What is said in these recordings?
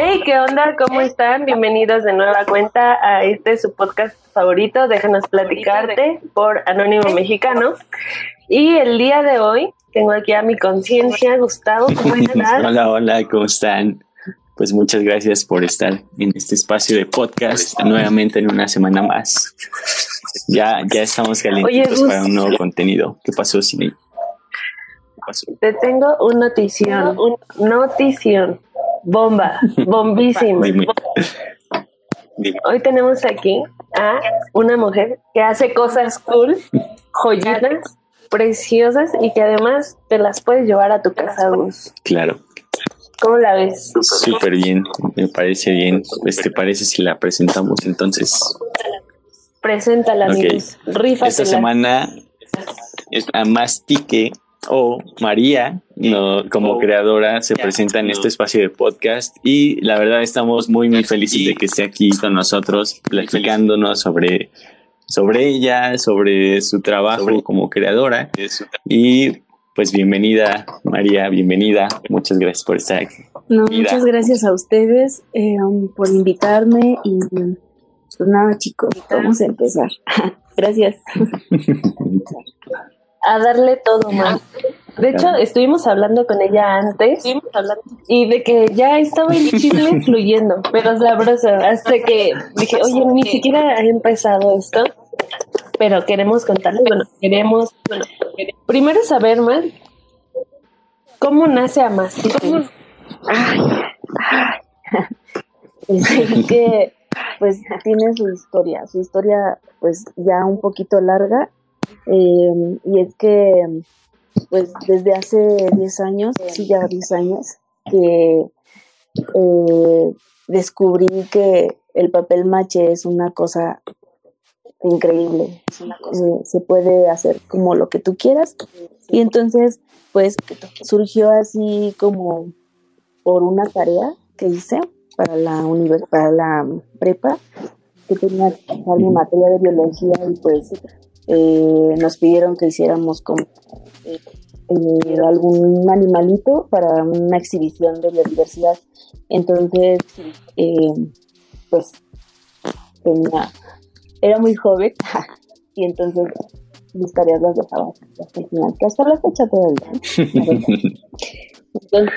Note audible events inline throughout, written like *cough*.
Hey, ¿qué onda? ¿Cómo están? Bienvenidos de nueva cuenta a este su podcast favorito, Déjanos platicarte por Anónimo Mexicano. Y el día de hoy tengo aquí a mi conciencia, Gustavo, ¿cómo *laughs* estás? hola, hola, ¿cómo están? Pues muchas gracias por estar en este espacio de podcast nuevamente en una semana más. Ya, ya estamos calientitos para un nuevo contenido. ¿Qué pasó, Cine? Te tengo un notición, un notición. Bomba, bombísima. Hoy tenemos aquí a una mujer que hace cosas cool, joyitas, preciosas y que además te las puedes llevar a tu casa, Gus. Claro. ¿Cómo la ves? Súper bien, me parece bien. Pues, ¿Te parece si la presentamos entonces? Preséntala, amigos. Esta semana es a Mastique o María, no, como creadora, se presenta en este espacio de podcast y la verdad estamos muy, muy felices de que esté aquí con nosotros, platicándonos sobre, sobre ella, sobre su trabajo como creadora. Y pues bienvenida, María, bienvenida. Muchas gracias por estar aquí. No, muchas gracias a ustedes eh, um, por invitarme y pues nada, chicos, vamos a empezar. *laughs* gracias. *laughs* a darle todo más. De hecho, estuvimos hablando con ella antes y de que ya estaba el *laughs* chisme fluyendo, pero sabroso, hasta que dije, oye, ni siquiera ha empezado esto, pero queremos contarle, bueno, queremos, bueno, primero saber más cómo nace a más. Ay, *laughs* es que, pues, tiene su historia, su historia, pues, ya un poquito larga, eh, y es que, pues desde hace 10 años, sí, ya 10 años, que eh, descubrí que el papel mache es una cosa increíble. Eh, se puede hacer como lo que tú quieras. Y entonces, pues surgió así como por una tarea que hice para la, para la prepa, que tenía que hacer materia de biología y pues eh, nos pidieron que hiciéramos como eh, algún animalito para una exhibición de la diversidad. Entonces, eh, pues tenía, era muy joven *laughs* y entonces mis tareas las dejaba hasta el final, que hasta la fecha todavía. entonces,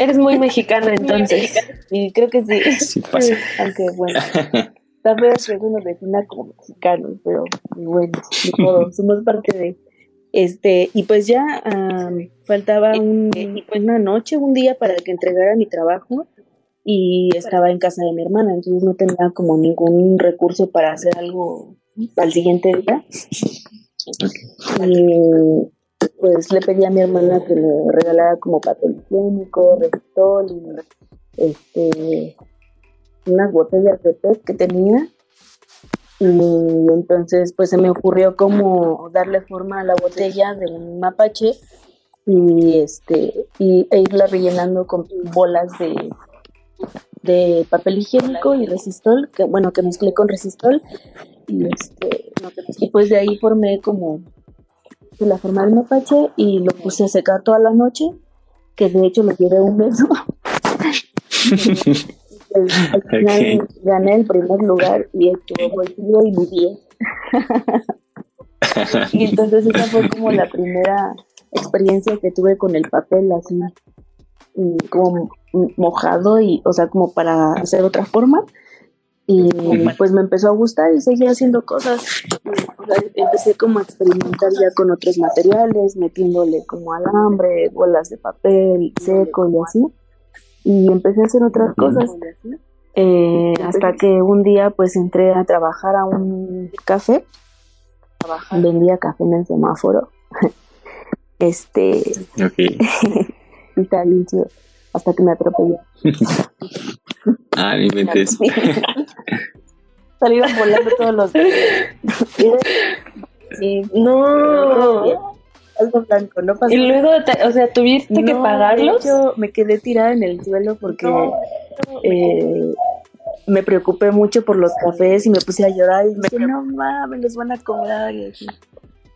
Eres muy mexicana entonces. Y creo que sí. Aunque bueno. *laughs* Tal vez que nos defina como mexicanos, pero bueno, *laughs* somos parte de. Este, y pues ya faltaba un, una noche, un día para que entregara mi trabajo y estaba en casa de mi hermana, entonces no tenía como ningún recurso para hacer algo al siguiente día. Y pues le pedí a mi hermana que le regalara como papel higiénico, resistol y este unas botellas de pez que tenía. Y entonces pues se me ocurrió como darle forma a la botella del mapache y este y, e irla rellenando con bolas de, de papel higiénico y resistol que bueno que mezclé con resistol. Y este y pues de ahí formé como la forma del mapache y lo puse a secar toda la noche que de hecho lo llevé un *laughs* al final gané el primer lugar y estuvo bolsillo y mi *laughs* y entonces esa fue como la primera experiencia que tuve con el papel así como mojado y o sea como para hacer otra forma. Y pues me empezó a gustar y seguí haciendo cosas. Empecé como a experimentar ya con otros materiales metiéndole como alambre bolas de papel seco y así y empecé a hacer otras cosas. Eh, hasta que un día pues entré a trabajar a un café, vendía café en el semáforo. *laughs* este okay. *laughs* está bien hasta que me atropelló. *laughs* ah, mi mente Salieron volando todos los sí. No algo blanco, no Y luego, o sea, tuviste que pagarlos. Yo me quedé tirada en el suelo porque eh, me preocupé mucho por los cafés y me puse a llorar y dije, no mames, los van a cobrar.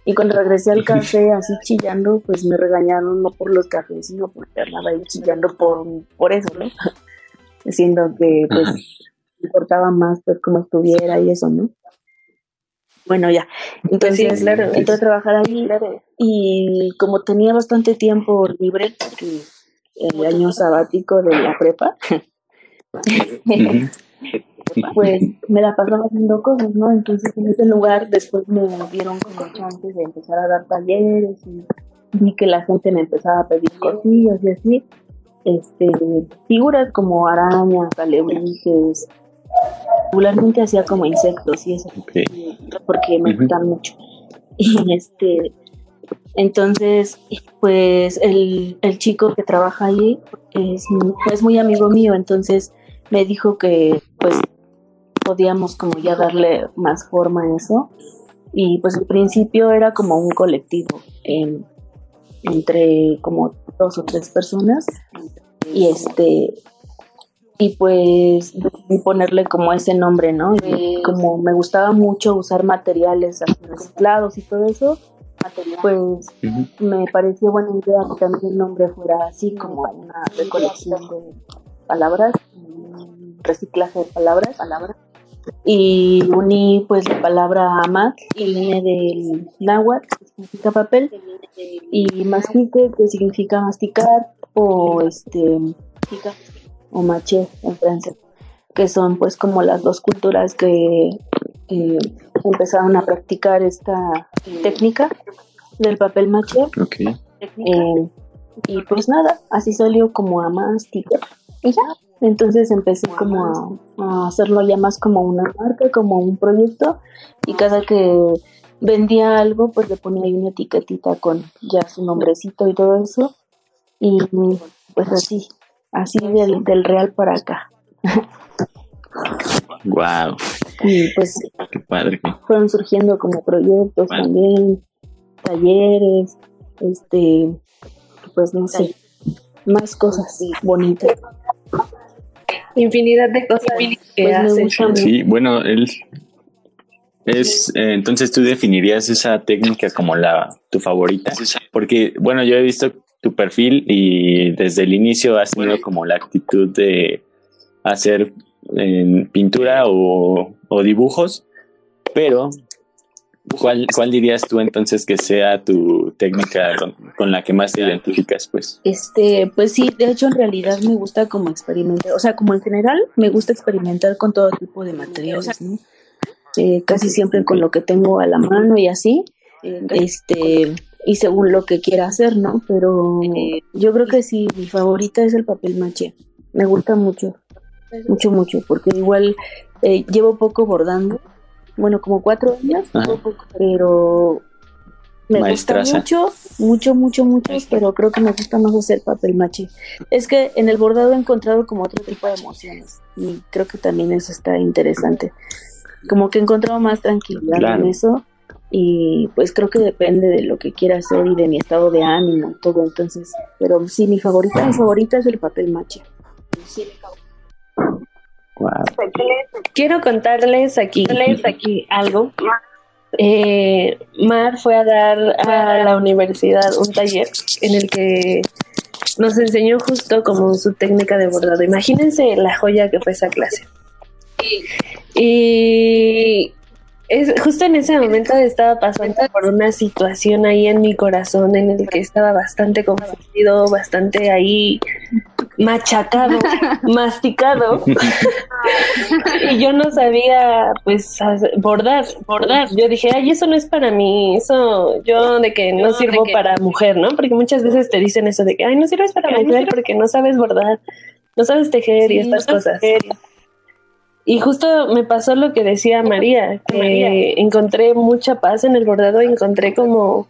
Y, cuando regresé al *laughs* café así chillando, pues me regañaron no por los cafés, sino porque andaba ahí chillando por, por eso, ¿no? *laughs* siendo que pues importaba más pues cómo estuviera y eso, ¿no? Bueno, ya. Pues Entonces, claro, entré a trabajar ahí y como tenía bastante tiempo libre, el año sabático de la prepa, *laughs* pues me la pasaba haciendo cosas, ¿no? Entonces en ese lugar después me dieron como chances de empezar a dar talleres y vi que la gente me empezaba a pedir cosillas y así. Este, figuras como arañas, alebrijes, regularmente hacía como insectos y eso, porque me gustan mucho. *laughs* Y este, entonces, pues el, el chico que trabaja ahí es, es muy amigo mío, entonces me dijo que pues podíamos como ya darle más forma a eso. Y pues al principio era como un colectivo entre como dos o tres personas. Y este y pues decidí ponerle como ese nombre, ¿no? Y como me gustaba mucho usar materiales reciclados y todo eso, pues me pareció buena idea que también el nombre fuera así como una recolección de palabras, un reciclaje de palabras, palabras. Y uní pues la palabra amat y viene del náhuatl, que significa papel, y mastique, que significa masticar, o este o maché en francés, que son pues como las dos culturas que eh, empezaron a practicar esta técnica del papel maché. Eh, y pues nada, así salió como a masticar. Y ya, entonces empecé como a, hacerlo ya más como una marca, como un proyecto, y cada que vendía algo, pues le ponía ahí una etiquetita con ya su nombrecito y todo eso, y pues así, así del, del real para acá. Wow. Y pues Qué padre. fueron surgiendo como proyectos también, talleres, este, pues no sé, más cosas bonitas. Infinidad de cosas que Pues haces. gusta mucho. Sí, bueno, él es eh, entonces tú definirías esa técnica como la tu favorita, porque bueno, yo he visto tu perfil y desde el inicio has tenido como la actitud de hacer eh, pintura o, o dibujos, pero ¿cuál, ¿cuál dirías tú entonces que sea tu técnica con, con la que más te identificas? Pues Este, pues sí, de hecho en realidad me gusta como experimentar, o sea, como en general me gusta experimentar con todo tipo de materiales, ¿no? Eh, casi siempre con lo que tengo a la mano y así, este, y según lo que quiera hacer, ¿no? Pero yo creo que sí, mi favorita es el papel maché, me gusta mucho, mucho, mucho, porque igual eh, llevo poco bordando, bueno, como cuatro años, poco, pero me Maestraza. gusta mucho, mucho, mucho, mucho, pero creo que me gusta más hacer papel maché. Es que en el bordado he encontrado como otro tipo de emociones y creo que también eso está interesante. Como que he encontrado más tranquilidad Claro. en eso y pues creo que depende de lo que quiera hacer y de mi estado de ánimo y todo. Entonces, pero sí, mi favorita, mi favorita es el papel maché. wow. Quiero contarles aquí, aquí algo. Eh, Mar fue a dar a la universidad un taller en el que nos enseñó justo como su técnica de bordado. Imagínense la joya que fue esa clase. Y es, justo en ese momento estaba pasando por una situación ahí en mi corazón en el que estaba bastante confundido, bastante ahí machacado, *laughs* masticado. *laughs* y yo no sabía pues bordar, bordar. Yo dije, ay, eso no es para mí, eso yo de que no sirvo para mujer, ¿no? Porque muchas veces te dicen eso de que, ay, no sirves para mujer porque no sabes bordar, no sabes tejer y estas cosas. Y justo me pasó lo que decía María, que encontré mucha paz en el bordado, encontré como,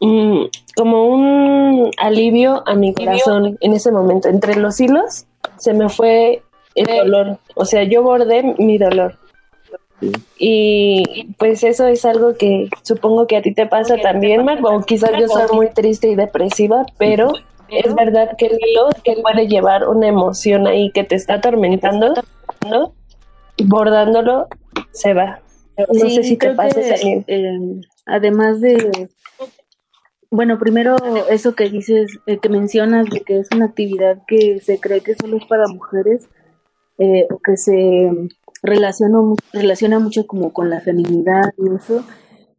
mm, como un alivio a mi corazón en ese momento. Entre los hilos se me fue el dolor, o sea, yo bordé mi dolor. Sí. Y pues eso es algo que supongo que a ti te pasa también, Mar, o quizás yo soy muy triste y depresiva, pero es verdad que el hilo que puede llevar una emoción ahí que te está atormentando, ¿no? Bordándolo se va. No sé si te pasa también. eh, además de, bueno, primero eso que dices, eh, que mencionas de que es una actividad que se cree que solo es para mujeres, eh, o que se relaciona, relaciona mucho como con la feminidad y eso,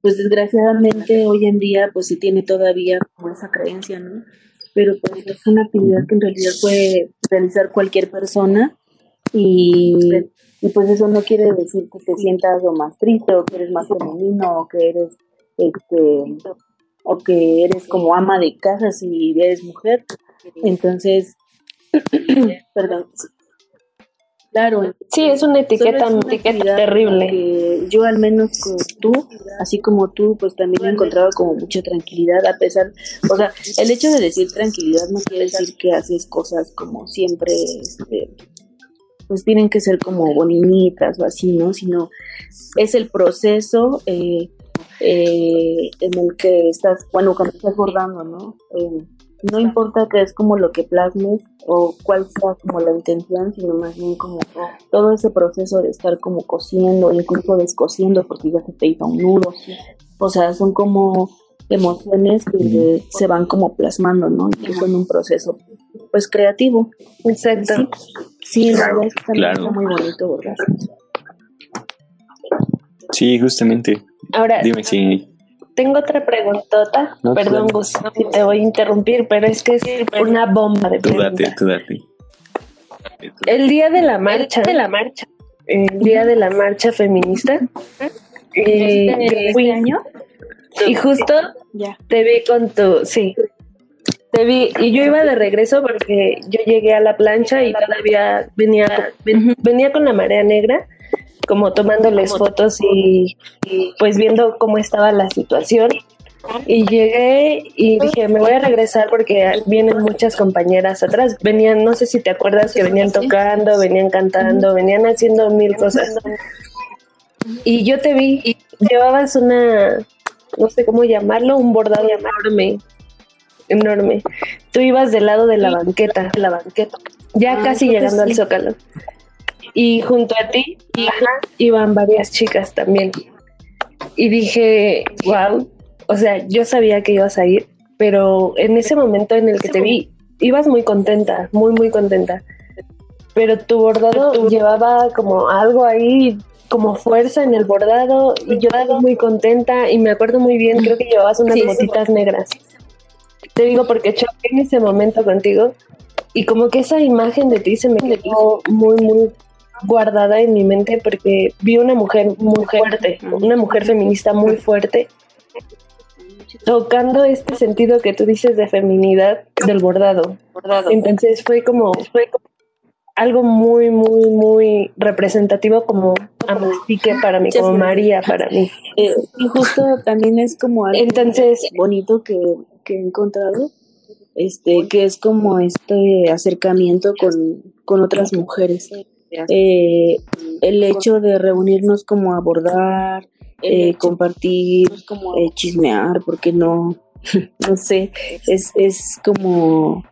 pues desgraciadamente hoy en día pues se tiene todavía como esa creencia, ¿no? Pero pues es una actividad que en realidad puede realizar cualquier persona y, y pues eso no quiere decir que te sientas o más triste o que eres más femenino o que eres este o que eres como ama de casa si eres mujer. Entonces, *clears throat* perdón, Claro. Sí, es una etiqueta, terrible. Que yo al menos como tú, así como tú, pues también he encontrado como mucha tranquilidad a pesar, o sea, el hecho de decir tranquilidad no quiere decir que haces cosas como siempre, este, pues tienen que ser como bonitas o así, ¿no? Sino es el proceso eh, eh, en el que estás, bueno, cuando estás bordando, ¿no? Eh, no importa que es como lo que plasmes o cuál sea como la intención, sino más bien como todo ese proceso de estar como cosiendo, incluso descosiendo porque ya se te hizo un nudo. O sea, son como emociones que se van como plasmando, ¿no? Y son un proceso pues creativo. Exacto. Sí, la verdad es que claro. muy bonito ¿verdad? Sí, justamente. Ahora, dime si tengo otra preguntota. Perdón, Gus, te voy a interrumpir, pero es que es una bomba de preguntas. Tú date, El día de la marcha, de la marcha, el día de la marcha feminista, eh, este año y justo te vi con tu, sí, te vi y yo iba de regreso porque yo llegué a la plancha y todavía venía, venía con la marea negra como tomándoles fotos y, pues viendo cómo estaba la situación. Y llegué y dije, me voy a regresar porque vienen muchas compañeras atrás. Venían, no sé si te acuerdas que venían tocando, venían cantando, venían haciendo mil cosas. Y yo te vi, y llevabas una, no sé cómo llamarlo, un bordado enorme, enorme. Tú ibas del lado de la banqueta, la banqueta, ya ah, casi llegando al zócalo. Y junto a ti iban varias chicas también. Y dije, wow, o sea, yo sabía que ibas a ir, pero en ese momento en el que te vi, ibas muy contenta, muy, muy contenta. Pero tu bordado llevaba como algo ahí, como fuerza en el bordado, y yo estaba muy contenta y me acuerdo muy bien, creo que llevabas unas botitas negras. Te digo porque choqué en ese momento contigo y como que esa imagen de ti se me quedó muy, muy guardada en mi mente porque vi una mujer muy fuerte, una mujer feminista muy fuerte, tocando este sentido que tú dices de feminidad del bordado. Entonces fue como, fue algo muy, muy, muy representativo como Amastique para mí, como María para mí. Eh, y justo también es como algo Entonces, bonito que, que he encontrado, este, que es como este acercamiento con, con otras mujeres eh, el hecho de reunirnos como abordar, eh, compartir, eh, chismear, porque no, *laughs* no sé, es, es como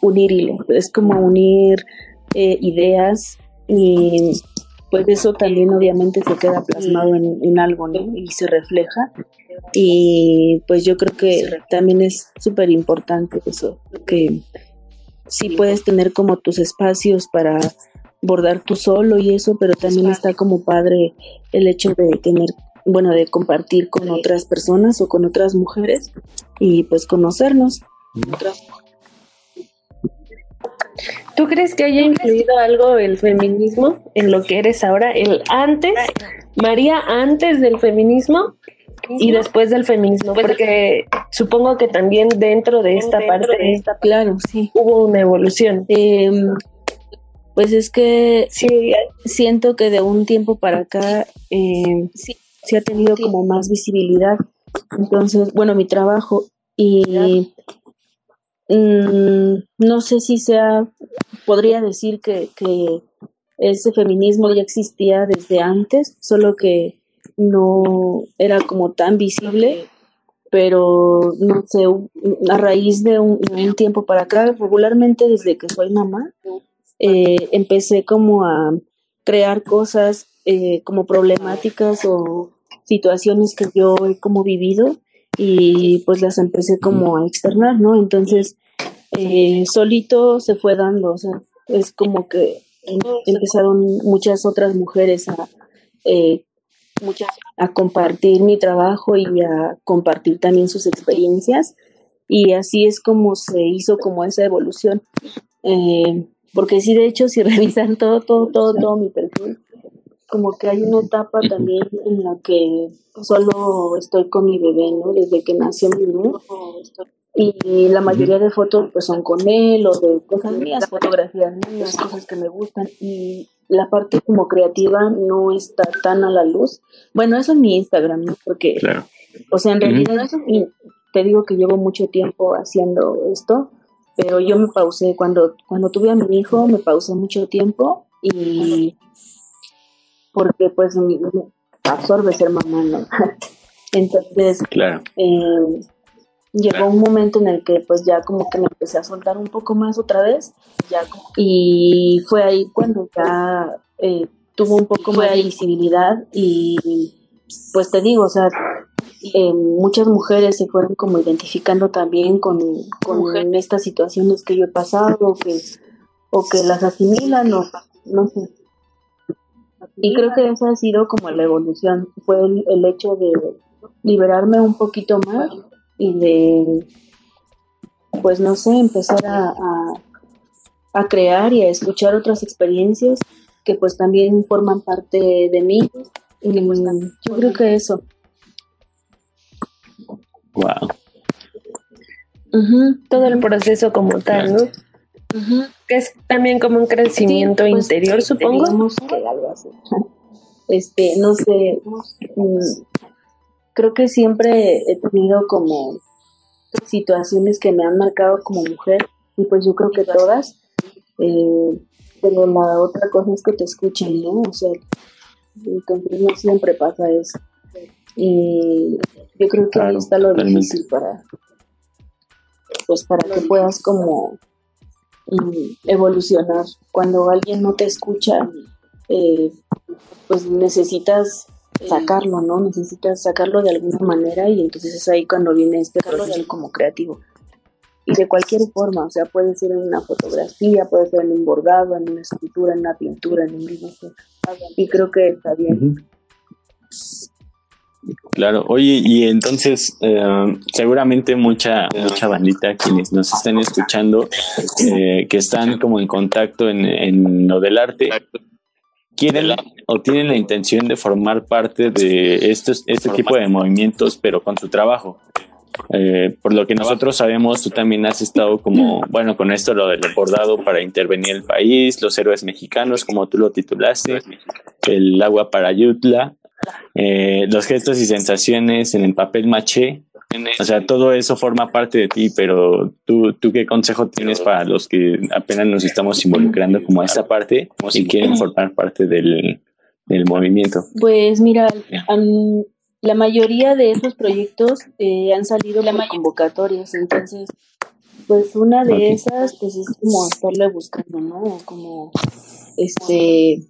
unir hilos, es como unir eh, ideas y pues eso también obviamente se queda plasmado en, en algo, ¿no? Y se refleja. Y pues yo creo que también es súper importante eso, que sí puedes tener como tus espacios para bordar tú solo y eso, pero también está como padre el hecho de tener, bueno, de compartir con otras personas o con otras mujeres y pues conocernos. ¿Tú crees que haya influido algo el feminismo en lo que eres ahora? El antes, María antes del feminismo y después del feminismo, porque supongo que también dentro de esta parte, claro, sí, hubo una evolución. Em, pues es que sí, siento que de un tiempo para acá em, sí, se ha tenido como más visibilidad. Entonces, bueno, mi trabajo y mm, no sé si sea, podría decir que, que ese feminismo ya existía desde antes, solo que no era como tan visible, pero no sé, a raíz de un, tiempo para acá, regularmente desde que soy mamá, eh, empecé como a crear cosas eh, como problemáticas o situaciones que yo he como vivido y pues las empecé como a externar, ¿no? Entonces, eh, solito se fue dando, o sea, es como que empezaron muchas otras mujeres a, eh, muchas, a compartir mi trabajo y a compartir también sus experiencias. Y así es como se hizo como esa evolución. Eh, porque sí, de hecho, si *laughs* revisan todo, todo, todo, todo mi perfil, como que hay una etapa también en la que solo estoy con mi bebé, ¿no? Desde que nació mi bebé. Y la mayoría de fotos pues son con él o de cosas mías, fotografías mías, cosas que me gustan. Y la parte como creativa no está tan a la luz. Bueno, eso es mi Instagram, ¿no? Porque, o sea, en realidad te digo que llevo mucho tiempo haciendo esto, pero yo me pausé cuando, cuando tuve a mi hijo, me pausé mucho tiempo y porque pues absorbe ser mamá, ¿no? *laughs* Entonces, claro. Eh, llegó un momento en el que pues ya como que me empecé a soltar un poco más otra vez ya y fue ahí cuando ya eh, tuvo un poco más de visibilidad y pues te digo, o sea, eh, muchas mujeres se fueron como identificando también con, con estas situaciones que yo he pasado o que, o que las asimilan o no sé. Y creo que esa ha sido como la evolución, fue el, hecho de liberarme un poquito más y de, pues no sé, empezar a, a, crear y a escuchar otras experiencias que pues también forman parte de mí. Y yo creo que eso. Wow. Todo el proceso como tal, ¿no? Que es también como un crecimiento pues, interior, supongo. Que algo así. Este, no sé, mm, creo que siempre he tenido como situaciones que me han marcado como mujer y pues yo creo que todas, eh, pero la otra cosa es que te escuchen, ¿no? O sea, entonces no siempre pasa eso. Y yo creo que ahí está lo difícil para, pues para que puedas como evolucionar. Cuando alguien no te escucha, eh, pues necesitas sacarlo, ¿no? Necesitas sacarlo de alguna manera y entonces es ahí cuando viene este proceso como creativo. Y de cualquier forma, o sea, puede ser en una fotografía, puede ser en un bordado, en una escultura, en una pintura, en un dibujo. Y creo que está bien. Claro, oye, y entonces eh, seguramente mucha mucha bandita quienes nos están escuchando, eh, que están como en contacto en, en lo del arte, quieren o tienen la intención de formar parte de estos, este tipo de movimientos, pero con su trabajo. Eh, por lo que nosotros sabemos, tú también has estado como, bueno, con esto lo del bordado para intervenir el país, los héroes mexicanos, como tú lo titulaste, el agua para Yutla, eh, los gestos y sensaciones en el papel maché. O sea, todo eso forma parte de ti, pero tú, tú qué consejo tienes para los que apenas nos estamos involucrando como a esta parte y quieren formar parte del, movimiento. Pues mira, la mayoría de esos proyectos eh, han salido por convocatorias, entonces, pues una de esas, pues es como estarle buscando, ¿no? Como, este,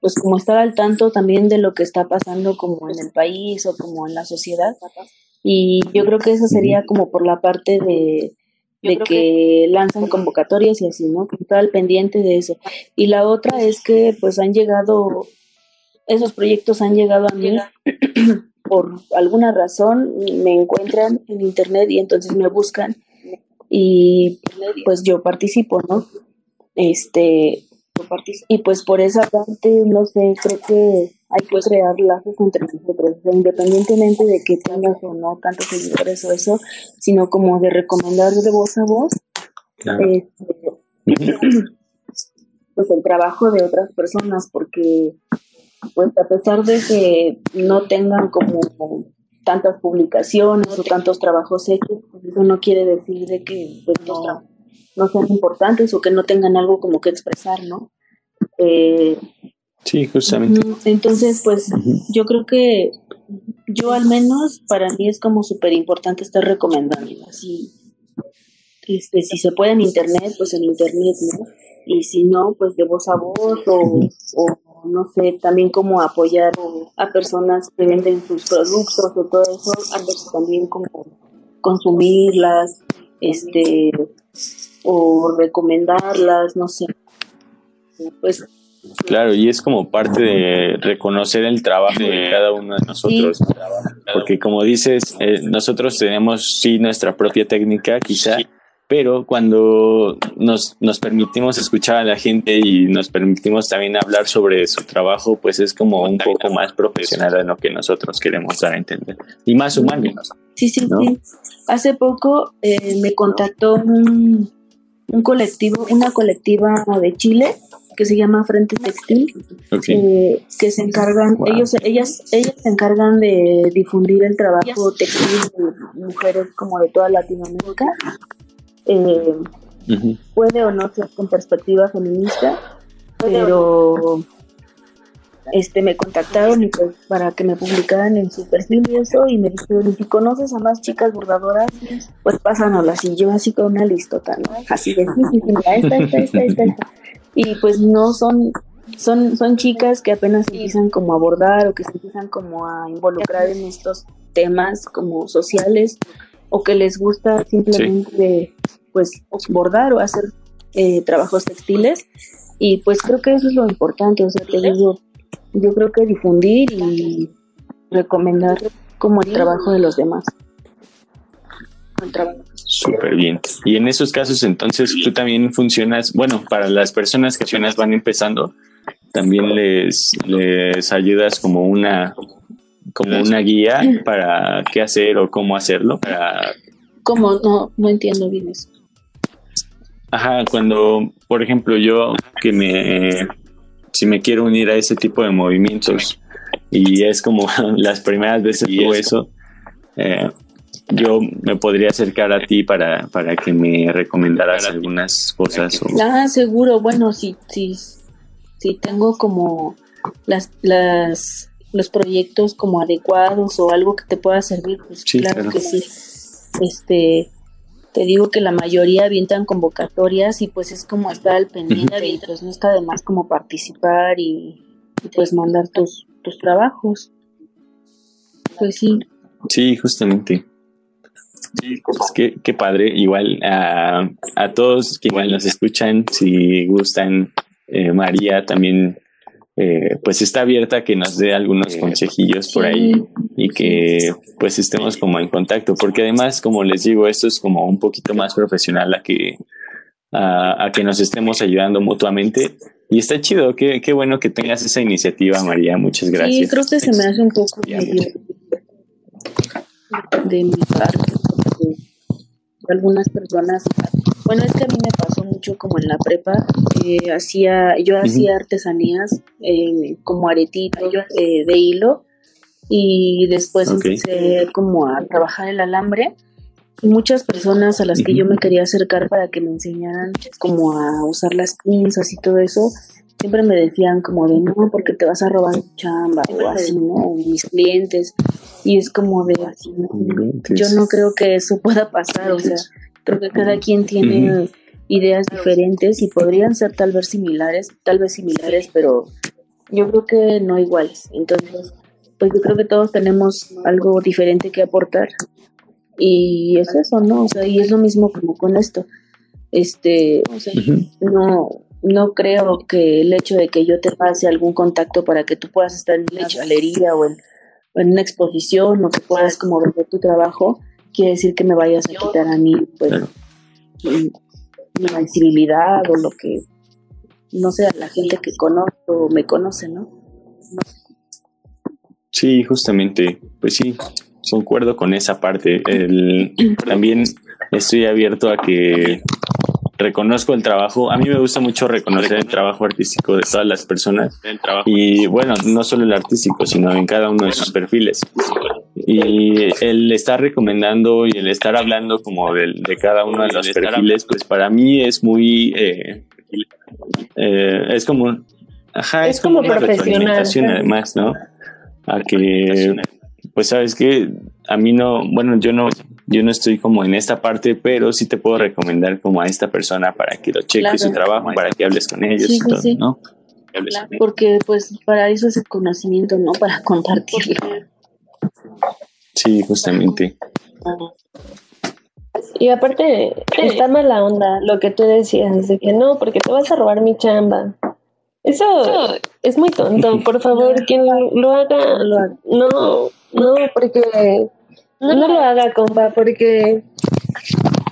pues como estar al tanto también de lo que está pasando como en el país o como en la sociedad. Y yo creo que eso sería como por la parte de, de que lanzan convocatorias y así, ¿no? Estar al pendiente de eso. Y la otra es que pues han llegado, esos proyectos han llegado a mí *clears throat* por alguna razón, me encuentran en internet y entonces me buscan y pues yo participo, ¿no? Este, y pues por esa parte, no sé, creo que hay que crear lazos entre nosotros, independientemente de que tengas o no tantos seguidores o eso, sino como de recomendar de voz a voz este, *clears throat* pues el trabajo de otras personas, porque pues a pesar de que no tengan como tantas publicaciones o tantos trabajos hechos, pues eso no quiere decir de que pues, no, no sean importantes o que no tengan algo como que expresar, ¿no? Eh, sí, justamente. Entonces, pues yo creo que yo al menos para mí es como súper importante estar recomendando así. Este, si se puede en internet, pues en internet, ¿no? Y si no, pues de voz a voz o, o no sé, también como apoyar a personas que venden sus productos o todo eso, antes también como consumirlas, este, o recomendarlas, no sé. pues Claro, y es como parte de reconocer el trabajo de cada uno de nosotros, porque como dices, eh, nosotros tenemos sí nuestra propia técnica quizá, pero cuando nos, nos permitimos escuchar a la gente y nos permitimos también hablar sobre su trabajo, pues es como un poco más profesional de lo que nosotros queremos dar a entender y más humano. Sí, sí, sí. Hace poco eh, me contactó un, un colectivo, una colectiva de Chile que se llama Frente Textil, eh, que se encargan, ellos, ellas, ellas se encargan de difundir el trabajo textil de mujeres como de toda Latinoamérica. Eh, puede o no ser con perspectiva feminista, pero este me contactaron y pues para que me publicaran en su perfil y eso y me dijeron si conoces a más chicas bordadoras pues pásanoslas y yo así con una listota ¿no? así de sí sí sí esta esta esta esta, esta y pues no son son son chicas que apenas empiezan como a abordar o que se empiezan como a involucrar en estos temas como sociales o que les gusta simplemente pues bordar o hacer eh, trabajos textiles. Y pues creo que eso es lo importante o sea te digo yo creo que difundir y recomendar como el trabajo de los demás Súper bien. Y en esos casos, entonces, tú también funcionas, bueno, para las personas que apenas van empezando, también les, les ayudas como una, como una guía para qué hacer o cómo hacerlo. Para... ¿Cómo? No, no entiendo bien eso. Ajá, cuando, por ejemplo, yo que me, si me quiero unir a ese tipo de movimientos y es como *laughs* las primeras veces que eso, eh, yo me podría acercar a ti para, para que me recomendaras algunas cosas. Ah, seguro. Bueno, si, si, si tengo como las, las, los proyectos como adecuados o algo que te pueda servir, pues claro, que sí. Este, te digo que la mayoría avientan convocatorias y pues es como estar al pendiente y pues no está de más como participar y, y pues mandar tus, tus trabajos. Pues sí. Sí, justamente. Pues qué, padre. Igual a, a todos que igual nos escuchan, si gustan, eh, María también eh, pues está abierta a que nos dé algunos consejillos por ahí y que pues estemos como en contacto, porque además, como les digo, esto es como un poquito más profesional a que, a, que nos estemos ayudando mutuamente. Y está chido, qué, qué bueno que tengas esa iniciativa, María. Muchas gracias. Sí, creo que se me hace un poco de mi parte algunas personas, bueno, es que a mí me pasó mucho como en la prepa, eh, hacía, yo hacía artesanías eh, como aretitos eh, de hilo y después empecé como a trabajar el alambre. Y muchas personas a las que yo me quería acercar para que me enseñaran como a usar las pinzas y todo eso, siempre me decían como de no, porque te vas a robar chamba o así, ¿no? mis clientes. Y es como de así, yo no creo que eso pueda pasar, o sea, creo que cada quien tiene ideas diferentes y podrían ser tal vez similares, tal vez similares, pero yo creo que no iguales. Entonces, pues yo creo que todos tenemos algo diferente que aportar. Y es eso, ¿no? O sea, y es lo mismo como con esto. Este, o sea, no, no creo que el hecho de que yo te pase algún contacto para que tú puedas estar en una galería o en, una exposición o que puedas como vender tu trabajo, quiere decir que me vayas a quitar a mí, pues, mi visibilidad o lo que, no sé, a la gente que conozco o me conoce, ¿no? Sí, justamente, pues sí, concuerdo con esa parte. El, también estoy abierto a que reconozco el trabajo. A mí me gusta mucho reconocer el trabajo artístico de todas las personas. Y bueno, no solo el artístico, sino en cada uno de sus perfiles. Y el estar recomendando y el estar hablando como de, de cada uno de los perfiles, pues para mí es muy... Eh, eh, es como... Ajá, es, como, profesional. además, ¿no? A que, pues sabes que a mí no, bueno, yo no yo no estoy como en esta parte, pero sí te puedo recomendar como a esta persona para que lo cheques su trabajo, para que hables con ellos y todo, ¿no? Porque pues para eso es el conocimiento, ¿no? Para compartirlo. Sí, justamente. Y aparte, está mala onda lo que tú decías, de que no, porque te vas a robar mi chamba. Eso es muy tonto. Por favor, *laughs* quien lo haga, lo haga. No, no, porque no, no lo haga, compa, porque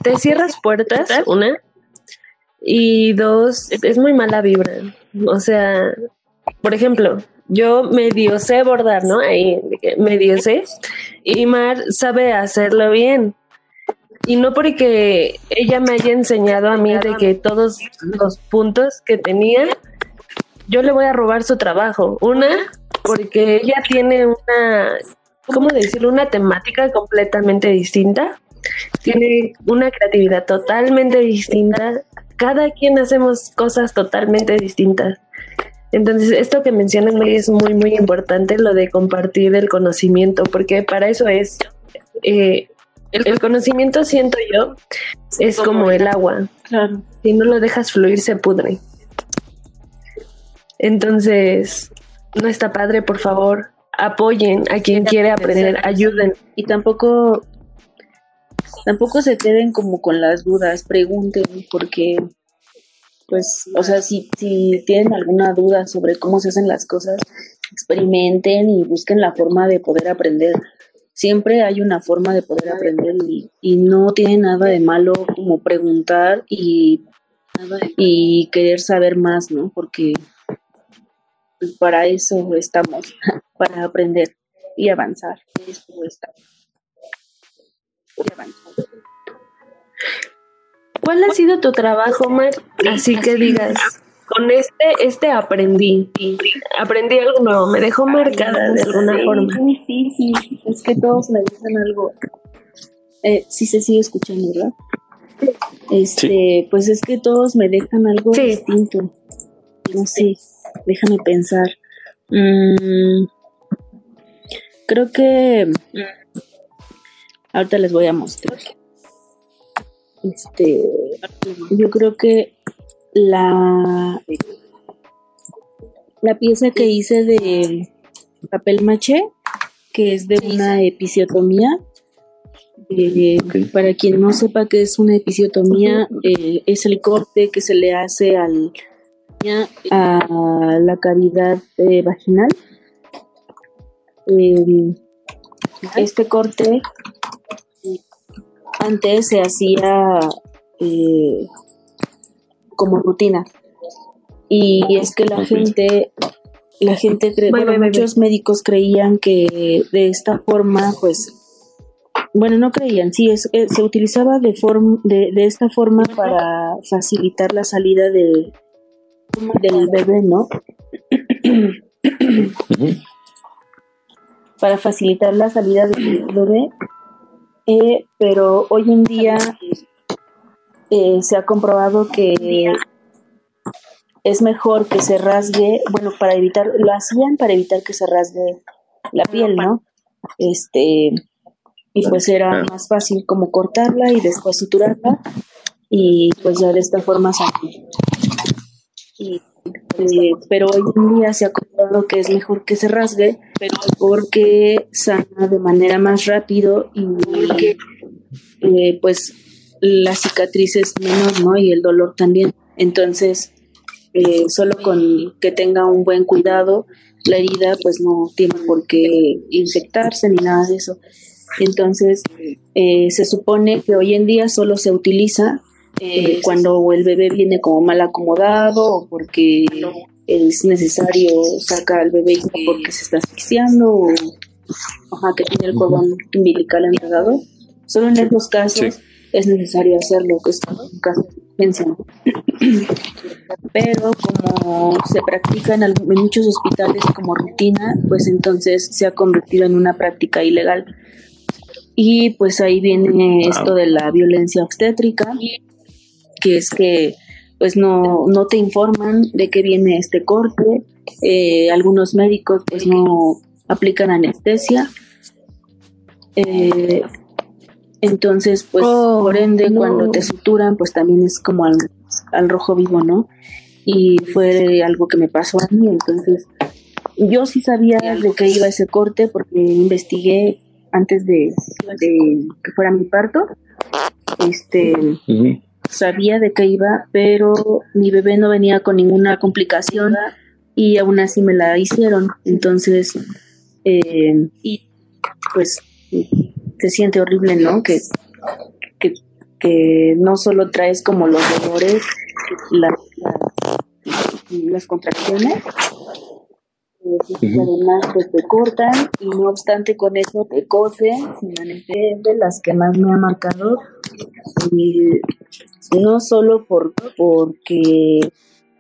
te cierras puertas, una, y dos, es muy mala vibra. O sea, por ejemplo, yo medio sé bordar, ¿no? Ahí medio sé. Y Mar sabe hacerlo bien. Y no porque ella me haya enseñado a mí de que todos los puntos que tenía, yo le voy a robar su trabajo. Una, porque ella tiene una, ¿cómo decirlo? Una temática completamente distinta. Tiene una creatividad totalmente distinta. Cada quien hacemos cosas totalmente distintas. Entonces, esto que mencionas, Mary, es muy, muy importante, lo de compartir el conocimiento, porque para eso es, eh, el, conocimiento, siento yo, es como el agua. Claro. Si no lo dejas fluir, se pudre. Entonces, no está padre, por favor, apoyen a quien quiere aprender, ayuden. Y tampoco, tampoco se queden como con las dudas, pregunten, porque pues, o sea, si, tienen alguna duda sobre cómo se hacen las cosas, experimenten y busquen la forma de poder aprender. Siempre hay una forma de poder aprender y, y no tiene nada de malo como preguntar y, y querer saber más, ¿no? Porque pues, para eso estamos, *laughs* para aprender y avanzar. Y avanzar. ¿Cuál ha sido tu trabajo, Mar? Así que digas, con este, este aprendí, aprendí algo nuevo, me dejó marcada de alguna forma. Sí, sí, es que todos me dicen algo. Eh, sí se sigue escuchando, ¿verdad? Este, pues es que todos me dejan algo distinto. No sé, déjame pensar. Mm, creo que ahorita les voy a mostrar. Este, yo creo que la, la pieza que hice de papel maché, que es de una episiotomía, eh, para quien no sepa qué es una episiotomía, eh, es el corte que se le hace al, a la cavidad eh, vaginal. este corte antes se hacía eh, como rutina. Y es que la gente, la gente cree, bueno, muchos médicos creían que de esta forma, pues, bueno, no creían, sí, es, eh, se utilizaba de, forma de, de, esta forma para facilitar la salida de, del bebé, ¿no? para facilitar la salida del bebé eh, pero hoy en día eh, se ha comprobado que es mejor que se rasgue, bueno, para evitar, lo hacían para evitar que se rasgue la piel, ¿no? Este, y pues era más fácil como cortarla y después suturarla y pues ya de esta forma Y, eh, pero hoy en día se ha comprobado que es mejor que se rasgue porque sana de manera más rápido y eh, pues la cicatriz es menor, ¿no? Y el dolor también. Entonces, eh, solo con que tenga un buen cuidado, la herida pues no tiene por qué infectarse ni nada de eso. Entonces, eh, se supone que hoy en día solo se utiliza cuando el bebé viene como mal acomodado o porque es necesario sacar al bebé porque se está asfixiando o que tiene el cordón umbilical enredado. Solo en esos casos es necesario hacerlo, que es un caso de *clears throat* Pero como se practica en, muchos hospitales como rutina, pues entonces se ha convertido en una práctica ilegal. Y pues ahí viene esto de la violencia obstétrica, que es que pues no, no te informan de qué viene este corte. Eh, algunos médicos pues no aplican anestesia. Eh, entonces, pues oh, por ende, cuando te suturan, pues también es como al, al, rojo vivo, ¿no? Y fue algo que me pasó a mí. Entonces, yo sí sabía de qué iba ese corte porque investigué antes de, que fuera mi parto. Este, sabía de qué iba, pero mi bebé no venía con ninguna complicación y aún así me la hicieron. Entonces, eh, y pues se siente horrible, ¿no? Que, que, que no solo traes como los dolores, las contracciones, además pues te cortan y no obstante con eso te cosen, de las que más me ha marcado y no solo por porque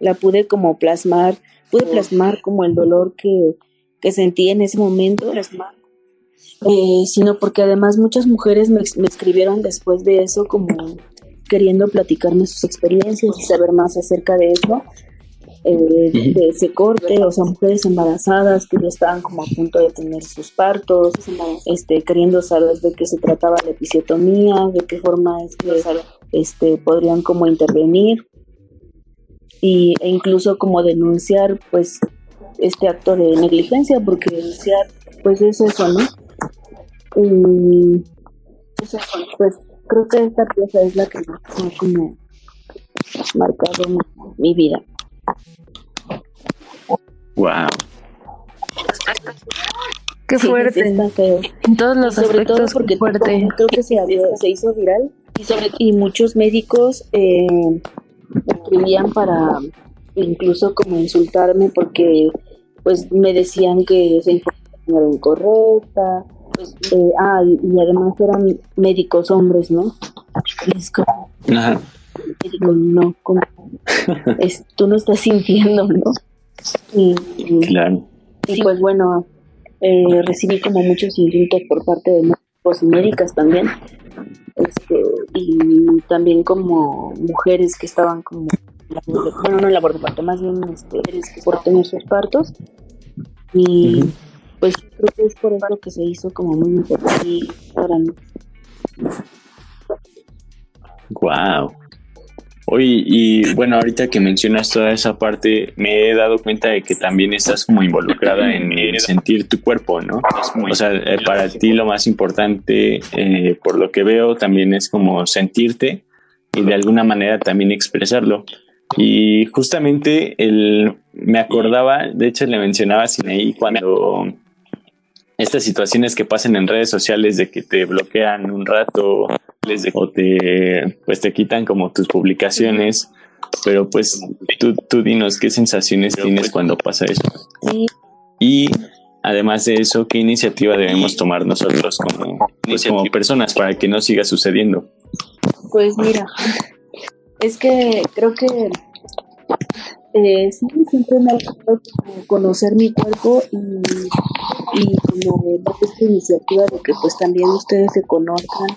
la pude como plasmar, pude plasmar como el dolor que, que sentí en ese momento, eh, sino porque además muchas mujeres me, me escribieron después de eso como queriendo platicarme sus experiencias y saber más acerca de eso eh, de ese corte, o sea, mujeres embarazadas que ya estaban como a punto de tener sus partos, este, queriendo saber de qué se trataba la episiotomía, de qué forma es que este, podrían como intervenir y, e incluso como denunciar pues este acto de negligencia, porque denunciar pues es eso, ¿no? Y pues creo que esta pieza es la que me ha como marcado mi vida. Wow. Qué fuerte. En todos los sobre aspectos, todo porque fuerte. creo que se, se hizo viral y, sobre, y muchos médicos eh, escribían para incluso como insultarme porque pues me decían que esa información era incorrecta. Pues, eh, ah, y, además eran médicos hombres, ¿no? Es como, Ajá. no, como, *laughs* es, tú no estás sintiendo, ¿no? Y, claro. Y pues bueno, eh, recibí como muchos insultos por parte de médicos y médicas también. Este, y también como mujeres que estaban como bueno no en labor de parto más bien este, por tener sus partos. Y pues creo que es por eso que se hizo como muy importante mí wow Oye, y bueno, ahorita que mencionas toda esa parte, me he dado cuenta de que también estás como involucrada en, sentir tu cuerpo, ¿no? O sea, eh, para ti lo más importante, eh, por lo que veo, también es como sentirte y de alguna manera también expresarlo. Y justamente el, me acordaba, de hecho le mencionaba a ahí cuando estas situaciones que pasan en redes sociales de que te bloquean un rato o te, pues te quitan como tus publicaciones. Pero pues tú, tú dinos qué sensaciones tienes pues, cuando pasa eso. Y además de eso, ¿qué iniciativa debemos tomar nosotros como, pues, como personas para que no siga sucediendo? Pues mira, *laughs* es que creo que eh, sí, siempre me ha gustado conocer mi cuerpo y, y como esta iniciativa de que pues también ustedes se conozcan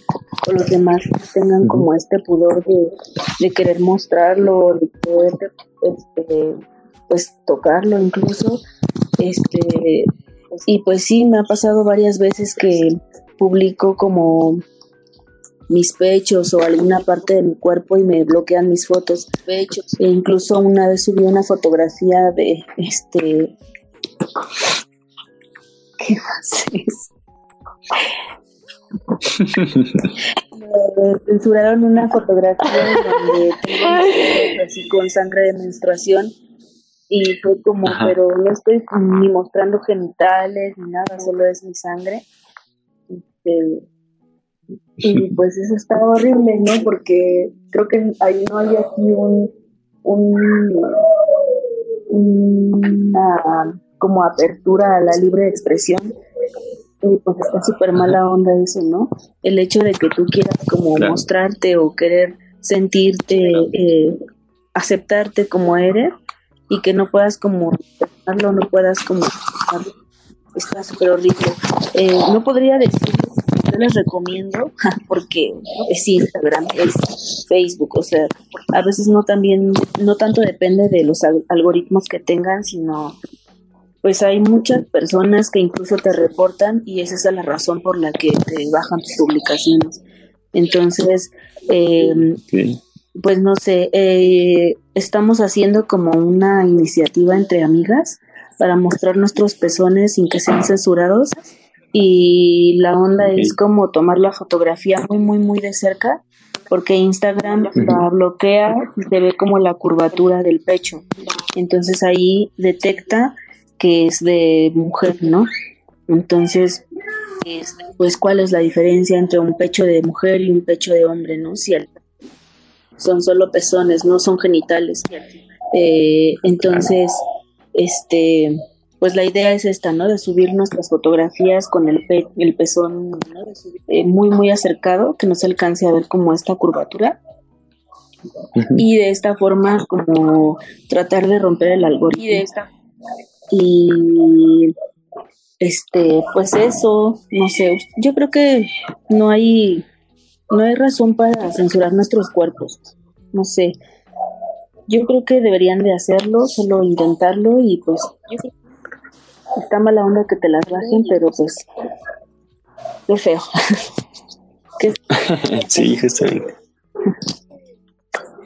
o los demás tengan como este pudor de, de querer mostrarlo, de poder este, pues tocarlo incluso. Este, y pues sí, me ha pasado varias veces que publico como mis pechos o alguna parte de mi cuerpo y me bloquean mis fotos. Pechos. E incluso una vez subí una fotografía de este. ¿Qué más es? me censuraron una fotografía donde tengo así con sangre de menstruación y fue como, pero no estoy ni mostrando genitales ni nada, solo es mi sangre. Este, y *laughs* pues eso está horrible, ¿no? Porque creo que ahí no hay aquí un, una como apertura a la libre expresión y pues está súper mala onda eso, ¿no? El hecho de que tú quieras como mostrarte o querer sentirte, eh, aceptarte como eres y que no puedas como no puedas como está súper horrible. Eh, no podría decir les recomiendo *laughs* porque es Instagram, es Facebook, o sea, a veces no también, no tanto depende de los algoritmos que tengan, sino pues hay muchas personas que incluso te reportan y esa es la razón por la que te bajan tus publicaciones. Entonces, em, pues no sé, eh, estamos haciendo como una iniciativa entre amigas para mostrar nuestros pezones sin que sean censurados y la onda es como tomar la fotografía muy, muy, muy de cerca, porque Instagram la bloquea y se ve como la curvatura del pecho. Entonces ahí detecta que es de mujer, ¿no? Entonces, pues cuál es la diferencia entre un pecho de mujer y un pecho de hombre, ¿no? Si son solo pezones, no son genitales. Eh, entonces, este, pues la idea es esta, ¿no? De subir nuestras fotografías con el, el pezón eh, muy, muy acercado, que no se alcance a ver como esta curvatura. Y de esta forma, como tratar de romper el algoritmo. Y de esta. Y este, pues eso, no sé, yo creo que no hay, no hay razón para censurar nuestros cuerpos. No sé, yo creo que deberían de hacerlo, solo intentarlo y pues está mala onda que te las bajen, pero pues qué feo. *laughs* *laughs* sí, justamente.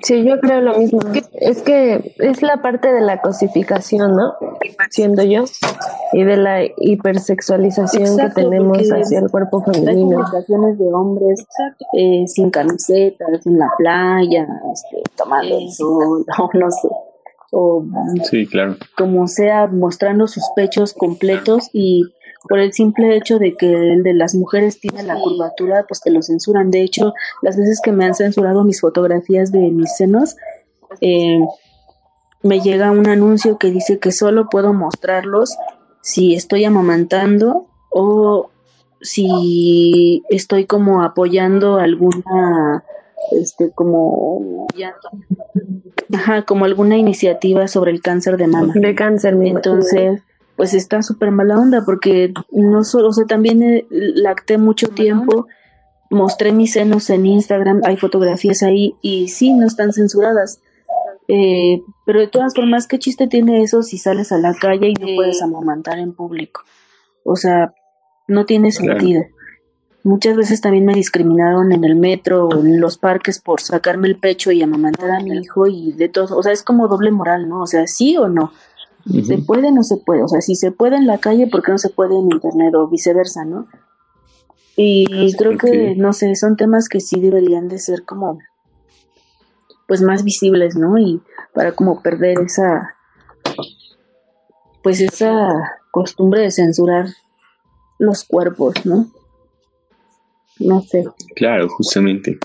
Sí, yo creo lo mismo. Es que es la parte de la cosificación, ¿no? Siendo yo. Y de la hipersexualización que tenemos hacia el cuerpo femenino. Hay de hombres eh, sin camisetas, en la playa, este, tomando el sol, *laughs* no sé. O, sí, claro. Como sea, mostrando sus pechos completos y por el simple hecho de que el de las mujeres tiene la curvatura, pues te lo censuran. De hecho, las veces que me han censurado mis fotografías de mis senos, eh, me llega un anuncio que dice que solo puedo mostrarlos si estoy amamantando o si estoy como apoyando alguna este como ajá como alguna iniciativa sobre el cáncer de mama de cáncer entonces pues está súper mala onda porque no solo, o sea, también eh, lacté mucho tiempo, mostré mis senos en Instagram, hay fotografías ahí y sí, no están censuradas. Eh, pero de todas formas, ¿qué chiste tiene eso si sales a la calle y no puedes amamantar en público? O sea, no tiene sentido. Muchas veces también me discriminaron en el metro o en los parques por sacarme el pecho y amamantar a mi hijo y de todo. O sea, es como doble moral, ¿no? O sea, sí o no. ¿Se puede o no se puede? O sea, si se puede en la calle, ¿por qué no se puede en internet o viceversa, no? Y creo que, no sé, son temas que sí deberían de ser como, pues más visibles, ¿no? Y para como perder esa, pues esa costumbre de censurar los cuerpos, ¿no? No sé. Claro, justamente.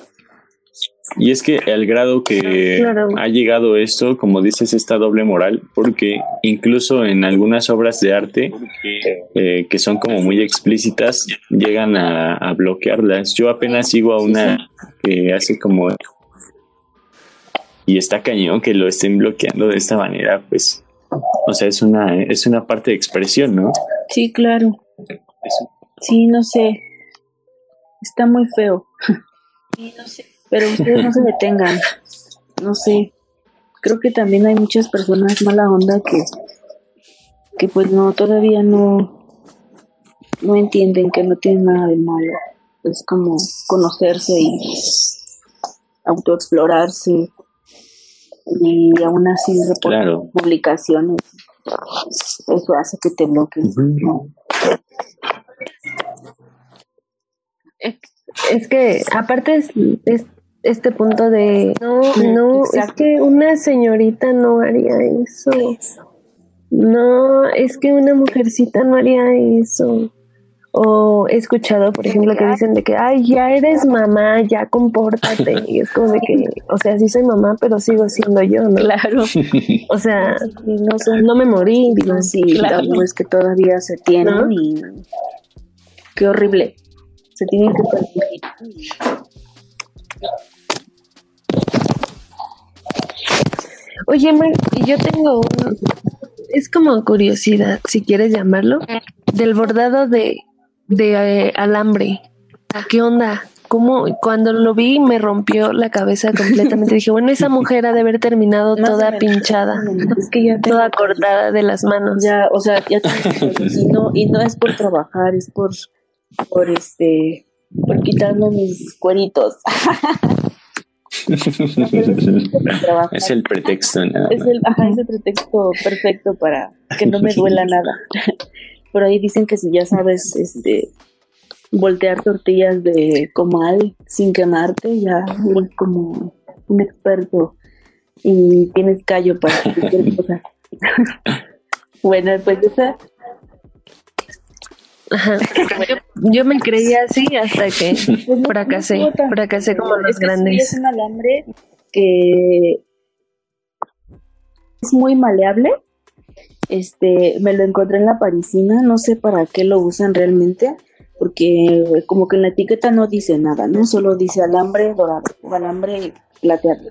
Y es que el grado que ha llegado esto, como dices, esta doble moral, porque incluso en algunas obras de arte eh, que son como muy explícitas, llegan a, bloquearlas. Yo apenas sigo a una que hace como... Y está cañón que lo estén bloqueando de esta manera, pues, o sea, es una, es una parte de expresión, ¿no? Sí, claro. Sí, no sé. Está muy feo. Sí, no sé pero ustedes no se detengan. No sé. Creo que también hay muchas personas mala onda que, que pues no, todavía no, no entienden que no tienen nada de malo. Es como conocerse y autoexplorarse y aún así claro. publicaciones. Eso hace que te bloqueen. Es que aparte es, es este punto de no, no, es que una señorita no haría eso. No, es que una mujercita no haría eso. O he escuchado, por ejemplo, que dicen de que, ay, ya eres mamá, ya compórtate. Y es como de que, o sea, sí soy mamá, pero sigo siendo yo, ¿no? Claro. O sea, no, no me morí. Digo, sí, claro. es que todavía se tienen y qué horrible. Se tienen que permitir. Oye, Mar, yo tengo un, es como curiosidad, si quieres llamarlo, del bordado de, de eh, alambre. ¿Qué onda? ¿Cómo? Cuando lo vi me rompió la cabeza completamente. Dije, bueno, esa mujer ha de haber terminado toda pinchada, es que ya toda cortada de las manos. Ya, o sea, ya *laughs* y no, y no es por trabajar, es por, por este, por quitarme mis cueritos. *laughs* es el pretexto, nada es el, ajá, es el pretexto perfecto para que no me duela nada. *laughs* Por ahí dicen que si ya sabes este voltear tortillas de comal sin quemarte, ya eres como un experto y tienes callo para cualquier *laughs* cosa. bueno, pues esa... Ajá. Yo me creía así hasta que *laughs* pues fracasé, fracasé como los es grandes. es un alambre que es muy maleable. Este, me lo encontré en la parisina, no sé para qué lo usan realmente, porque como que en la etiqueta no dice nada, ¿no? Solo dice alambre dorado o alambre plateado.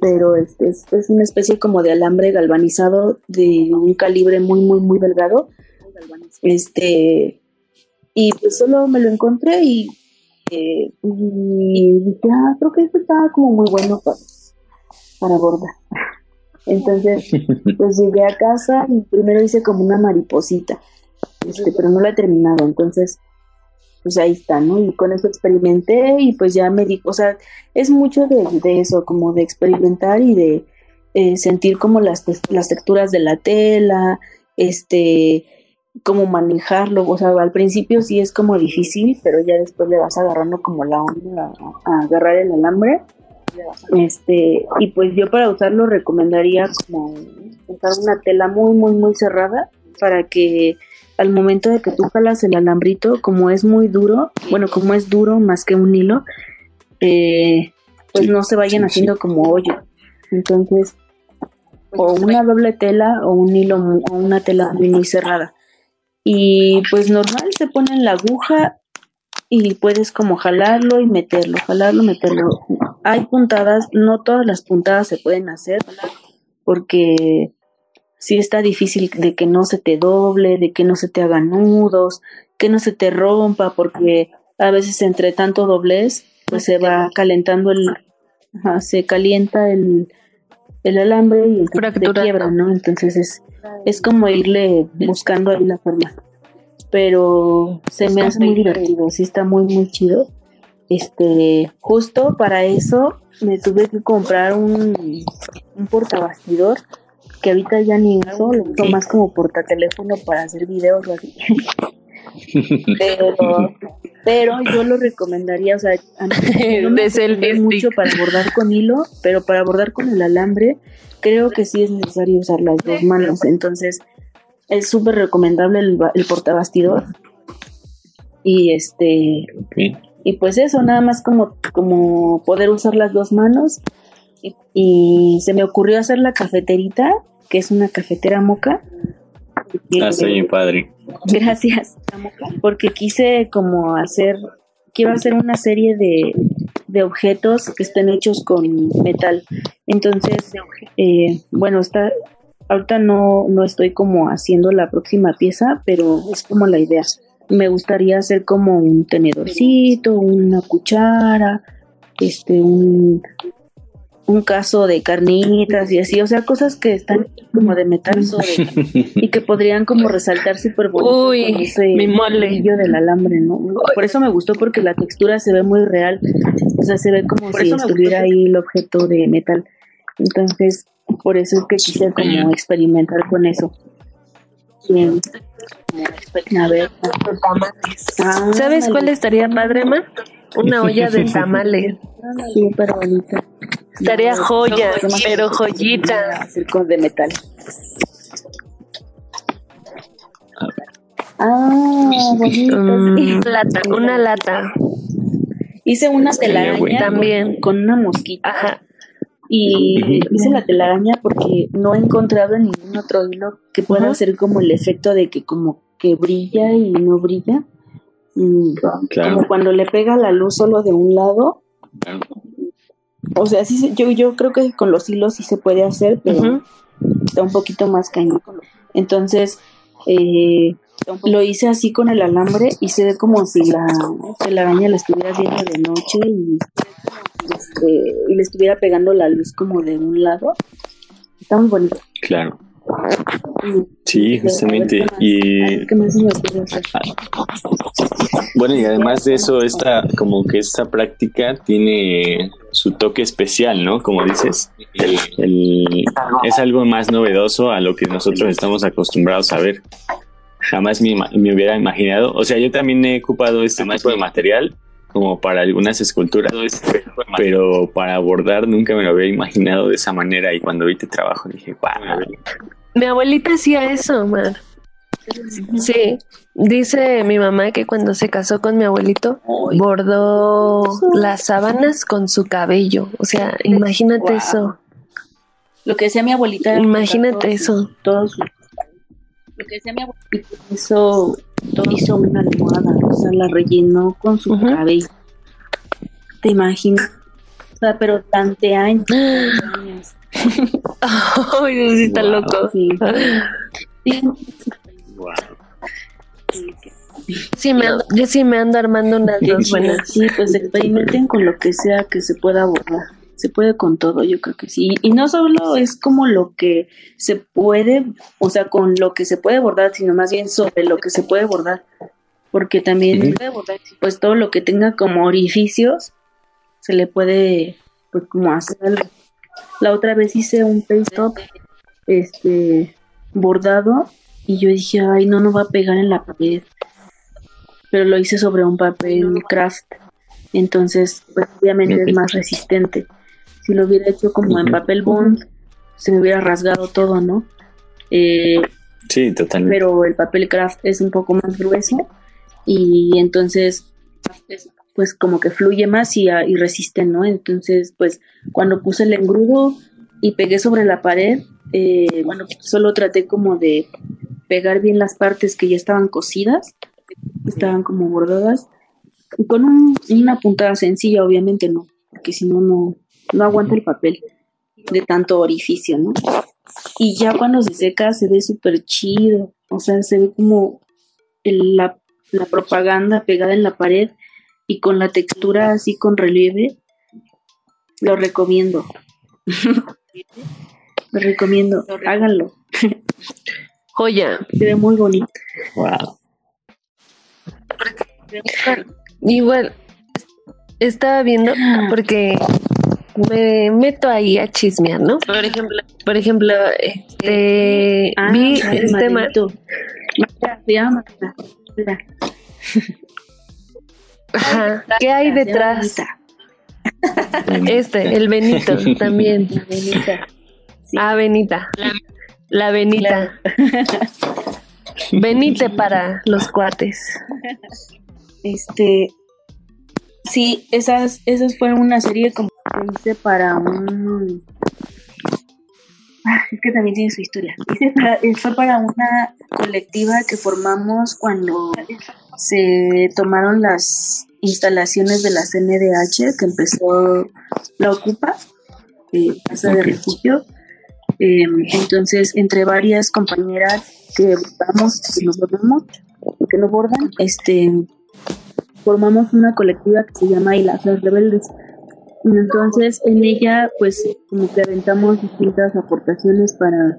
Pero este es, es, una especie como de alambre galvanizado de un calibre muy, muy, muy delgado. Este, y pues solo me lo encontré y, eh, y dije, ah, creo que esto estaba como muy bueno para, para bordar. *laughs* Entonces, *laughs* pues llegué a casa y primero hice como una mariposita, este, pero no la he terminado. Entonces, pues ahí está, ¿no? Y con eso experimenté y pues ya me di, o sea, es mucho de, de eso, como de experimentar y de eh, sentir como las, las texturas de la tela, este, cómo manejarlo, o sea, al principio sí es como difícil, pero ya después le vas agarrando como la onda a, agarrar el alambre. Este, y pues yo para usarlo recomendaría como usar una tela muy, muy, muy cerrada para que al momento de que tú jalas el alambrito, como es muy duro, bueno, como es duro más que un hilo, eh, pues no se vayan haciendo como hoyos. Entonces, o una doble tela o un hilo o una tela muy, muy cerrada. Y pues normal se pone en la aguja y puedes como jalarlo y meterlo, jalarlo, meterlo. Hay puntadas, no todas las puntadas se pueden hacer porque sí está difícil de que no se te doble, de que no se te hagan nudos, que no se te rompa, porque a veces entre tanto doblez, pues se va calentando el, se calienta el, el alambre y se quiebra, ¿no? Entonces es, es como irle buscando ahí la forma. Pero se me hace muy divertido, sí está muy, muy chido. Este, justo para eso me tuve que comprar un, un portabastidor que ahorita ya ni uso, lo uso más como portateléfono para hacer videos o así. *laughs* pero, pero yo lo recomendaría, o sea, a mí *laughs* no me mucho para bordar con hilo, pero para bordar con el alambre creo que sí es necesario usar las dos manos, entonces es súper recomendable el, el portabastidor. Y este y pues eso, nada más como, como poder usar las dos manos. Y, se me ocurrió hacer la cafeterita, que es una cafetera moca. Ah, soy padre. Gracias, porque quise como hacer, quiero hacer una serie de, de objetos que estén hechos con metal. Entonces, eh, bueno, está, ahorita no, no estoy como haciendo la próxima pieza, pero es como la idea. Me gustaría hacer como un tenedorcito, una cuchara, este, un, un caso de carnitas y así, o sea, cosas que están como de metal *laughs* y que podrían como resaltar súper bonito Uy, ese mi mole. del alambre, ¿no? Por eso me gustó porque la textura se ve muy real, o sea, se ve como si estuviera ahí el objeto de metal. Entonces, por eso es que quise como experimentar con eso. Bien. A ver. Ah, ¿Sabes cuál estaría padre, ma? Una *laughs* olla de tamales. Súper bonita. Estaría joya, pero joyita. Circos de metal. Ah, bonito. Mm, lata, una lata. Hice una telaraña también con una mosquita. Ajá. Y hice la telaraña porque no he encontrado ningún otro hilo que pueda hacer como el efecto de que como que brilla y no brilla. Mm, como cuando le pega la luz solo de un lado. O sea, sí, yo, yo creo que con los hilos sí se puede hacer, pero está un poquito más cañón. Entonces, eh, lo hice así con el alambre y se ve como si la, la araña la estuviera viendo de noche y, este, y le estuviera pegando la luz como de un lado. Está muy bonito. Claro. Sí, justamente. Y bueno, y además de eso, esta como que esta práctica tiene su toque especial, ¿no? Como dices, es algo más novedoso a lo que nosotros estamos acostumbrados a ver. Jamás me, hubiera imaginado. O sea, yo también he ocupado este tipo de material como para algunas esculturas, pero para abordar nunca me lo había imaginado de esa manera y cuando vi tu trabajo dije, wow, Mi abuelita hacía eso, Mar. Sí, dice mi mamá que cuando se casó con mi abuelito, bordó las sábanas con su cabello. O sea, imagínate Wow. eso. Lo que decía mi abuelita. era Imagínate todos eso. sus- Todos sus- Lo que decía mi abuelita. Hizo, hizo una almohada, o sea, la rellenó con su Ujú. cabello. ¿Te imaginas? O sea, pero tanto años. años. *laughs* Ay, Dios, sí está Wow. loco. Sí. *laughs* Sí, Wow. Sí, me ando- yo sí me ando armando unas dos buenas. Sí, pues experimenten con lo que sea que se pueda abordar. Se puede con todo, yo creo que sí. Y no solo es como lo que se puede, o sea, con lo que se puede abordar, sino más bien sobre lo que se puede abordar. Porque también, Ujú. pues todo lo que tenga como orificios, se le puede, pues como hacer algo. La otra vez hice un paste-up, este, bordado, y yo dije, ay, no, no va a pegar en la pared pero lo hice sobre un papel craft. Entonces, pues obviamente es más resistente. Si lo hubiera hecho como en papel bond, se me hubiera rasgado todo, ¿no? Eh, Sí, totalmente. pero el papel craft es un poco más grueso y entonces pues como que fluye más y, y resiste, ¿no? Entonces pues cuando puse el engrudo y pegué sobre la pared, eh, bueno, solo traté como de pegar bien las partes que ya estaban cosidas, estaban como bordadas, y con un- una puntada sencilla, obviamente no, porque si no, no no aguanta el papel de tanto orificio, ¿no? Y ya cuando se seca se ve súper chido. O sea, se ve como el- la, la propaganda pegada en la pared y con la textura así con relieve. Lo recomiendo. *laughs* Lo recomiendo. Háganlo. Joya. Se ve muy bonito. Wow. Igual, estaba viendo porque me meto ahí a chismear, ¿no? Por ejemplo, por ejemplo, este, Ah, vi ay, este ma- ajá, ¿qué hay detrás? Este, el Benito también. La Benita. Sí. Ah, Benita. La Benita. Benite para los cuates. Este, sí, esas, esas fueron una serie como que hice para un... Ah, es que también tiene su historia. Hice para- eh, fue para una colectiva que formamos cuando se tomaron las instalaciones de la CNDH que empezó la Ocupa, eh, Casa de Ok. Refugio. Eh, entonces, entre varias compañeras que bordamos, que nos bordamos, que no bordan, este, formamos una colectiva que se llama las Rebeldes. Y Entonces, en ella, pues, como que distintas aportaciones para,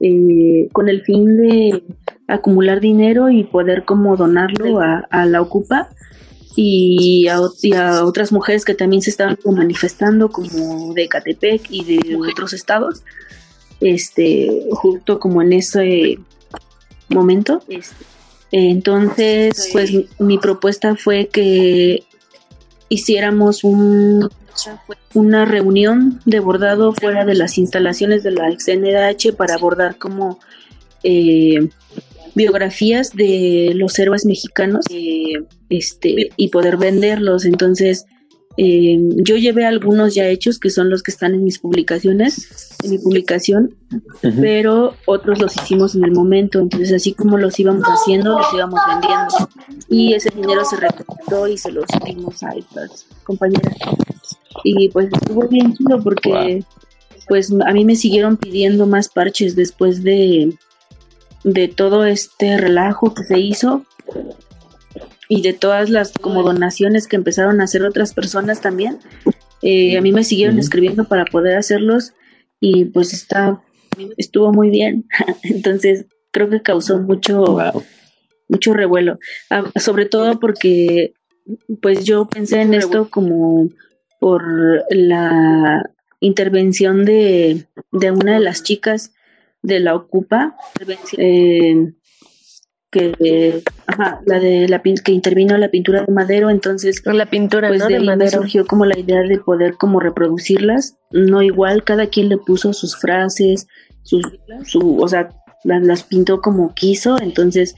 eh, con el fin de acumular dinero y poder como donarlo a, a la Ocupa y a, y a otras mujeres que también se estaban manifestando, como de Catepec y de otros estados, este, justo como en ese momento. Entonces, pues mi propuesta fue que hiciéramos un, una reunión de bordado fuera de las instalaciones de la XNDH para abordar como eh, biografías de los héroes mexicanos eh, este, y poder venderlos. Entonces, eh, yo llevé algunos ya hechos que son los que están en mis publicaciones, en mi publicación, pero otros los hicimos en el momento, entonces así como los íbamos haciendo, los íbamos vendiendo. Y ese dinero se recuperó y se los dimos a estas compañeras y pues estuvo bien chido porque pues a mí me siguieron pidiendo más parches después de de todo este relajo que se hizo y de todas las como donaciones que empezaron a hacer otras personas también. Eh, a mí me siguieron escribiendo para poder hacerlos y pues está estuvo muy bien. *laughs* Entonces creo que causó mucho Wow. mucho revuelo. Ah, sobre todo porque pues yo pensé en esto como por la intervención de, de una de las chicas de la Ocupa eh, que eh, ajá, la de la pin- que intervino la pintura de madero entonces La pintura, pues ¿no? de De madero. surgió como la idea de poder como reproducirlas, no igual, cada quien le puso sus frases su, su o sea, las, las pintó como quiso, entonces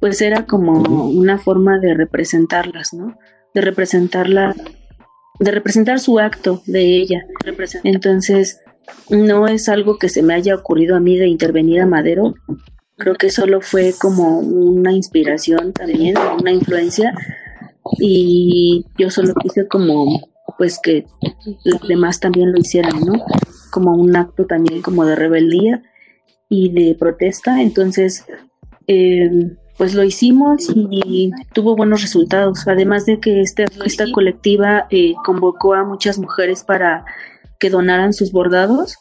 pues era como una forma de representarlas, ¿no? De representarla, de representar su acto de ella. Entonces, no es algo que se me haya ocurrido a mí de intervenir a Madero. Creo que solo fue como una inspiración también, una influencia. Y yo solo quise como, pues que los demás también lo hicieran, ¿no? Como un acto también como de rebeldía y de protesta. Entonces, eh, pues lo hicimos y tuvo buenos resultados. Además de que este, esta colectiva eh, convocó a muchas mujeres para que donaran sus bordados,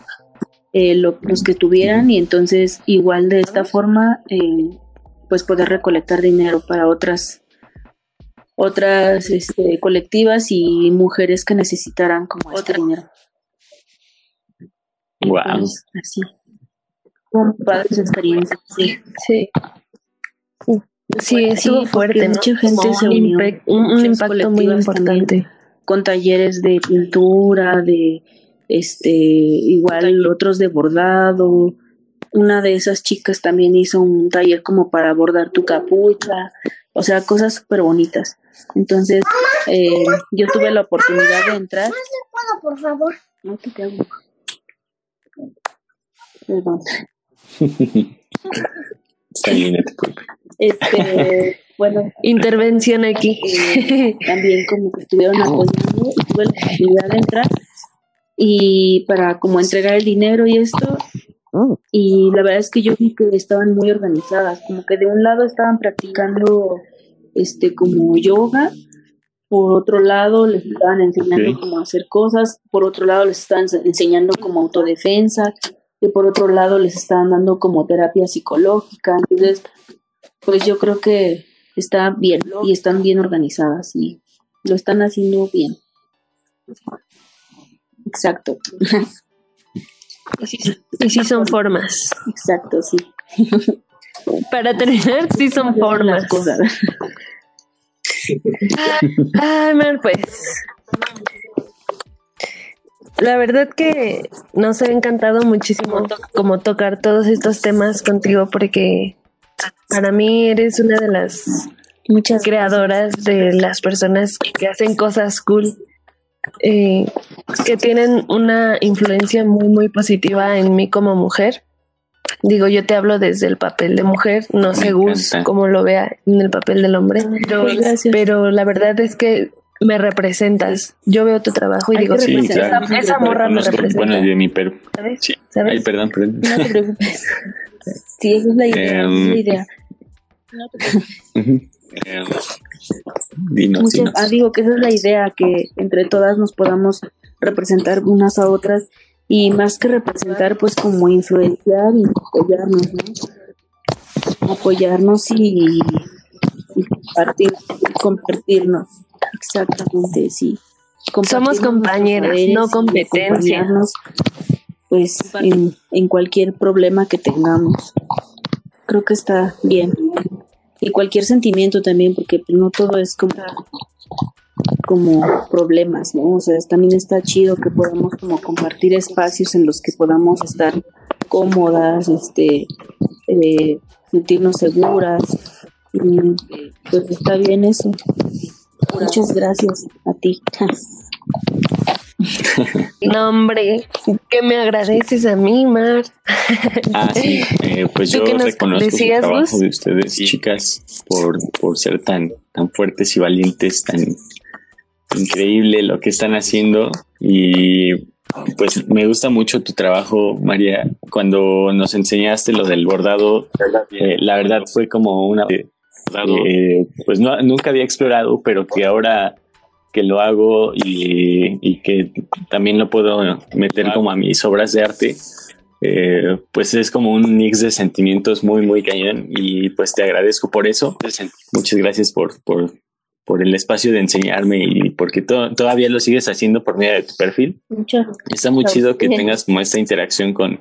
eh, los que tuvieran, y entonces igual de esta forma, eh, pues poder recolectar dinero para otras otras este, colectivas y mujeres que necesitaran como este dinero. Wow. así. Padres experiencias, sí. Sí. Sí, estuvo fuerte, ¿no? Mucha gente se unió. Un, un impacto muy importante. Con talleres de pintura, de este, igual otros de bordado. Una de esas chicas también hizo un taller como para bordar tu capucha, o sea, cosas súper bonitas. Entonces, eh, yo tuve la oportunidad de entrar. No puedo, por favor. No te. Perdón. *laughs* Te. Este, *laughs* bueno, Intervención aquí. eh, también como que estuvieron apoyando y tuve la oportunidad de entrar y para como entregar el dinero y esto y la verdad es que yo vi que estaban muy organizadas como que de un lado estaban practicando este como yoga por otro lado les estaban enseñando Ok. cómo hacer cosas por otro lado les estaban ense- enseñando como autodefensa y por otro lado les estaban dando como terapia psicológica entonces pues yo creo que está bien y están bien organizadas y lo están haciendo bien. Exacto, Y sí son formas. exacto, sí. Para terminar, sí son formas. Las cosas. Ay, Mar, pues. La verdad que nos ha encantado muchísimo to- como tocar todos estos temas contigo porque para mí eres una de las Muchas creadoras de las personas que hacen cosas cool, eh, que tienen una influencia muy, muy positiva en mí como mujer. Digo, yo te hablo desde el papel de mujer, no sé Gus cómo lo vea en el papel del hombre, pero la verdad es que me representas. Yo veo tu trabajo y Hay digo, Sí, esa, claro. esa- esa morra me representa. Bueno, de mi perro. ¿sabes? Sí. ¿Sabes? Ay, perdón, perdón. No te preocupes. *laughs* Sí, esa es la idea. esa es Em, la idea. Ujú. Eh, *laughs* dinos, Muchas- dinos. ah, digo que esa es la idea, que entre todas nos podamos representar unas a otras y más que representar, pues como influenciar y apoyarnos, ¿no? Apoyarnos y, y compartir, compartirnos. Exactamente, sí. Somos compañeras, no competencia. Pues en, en cualquier problema que tengamos. Creo que está bien. Y cualquier sentimiento también, porque pues, no todo es como como problemas, ¿no? O sea, también está chido que podamos como compartir espacios en los que podamos estar cómodas, este, eh, sentirnos seguras. Y, pues está bien eso. Muchas gracias a ti. *laughs* No, hombre, que me agradeces a mí, Mar. Ah, sí. Eh, pues ¿Tú yo reconozco el trabajo de ustedes, chicas, por, por ser tan, tan fuertes y valientes, tan increíble lo que están haciendo. Y pues me gusta mucho tu trabajo, María. Cuando nos enseñaste lo del bordado, eh, la verdad fue como una... eh, pues no, nunca había explorado, pero que ahora que lo hago y, y que también lo puedo meter como a mis obras de arte, eh, pues es como un mix de sentimientos muy, muy cañón y pues te agradezco por eso. Muchas gracias por, por, por el espacio de enseñarme y porque to- todavía lo sigues haciendo por medio de tu perfil. Muchas Está muy chido que tengas como esta interacción con,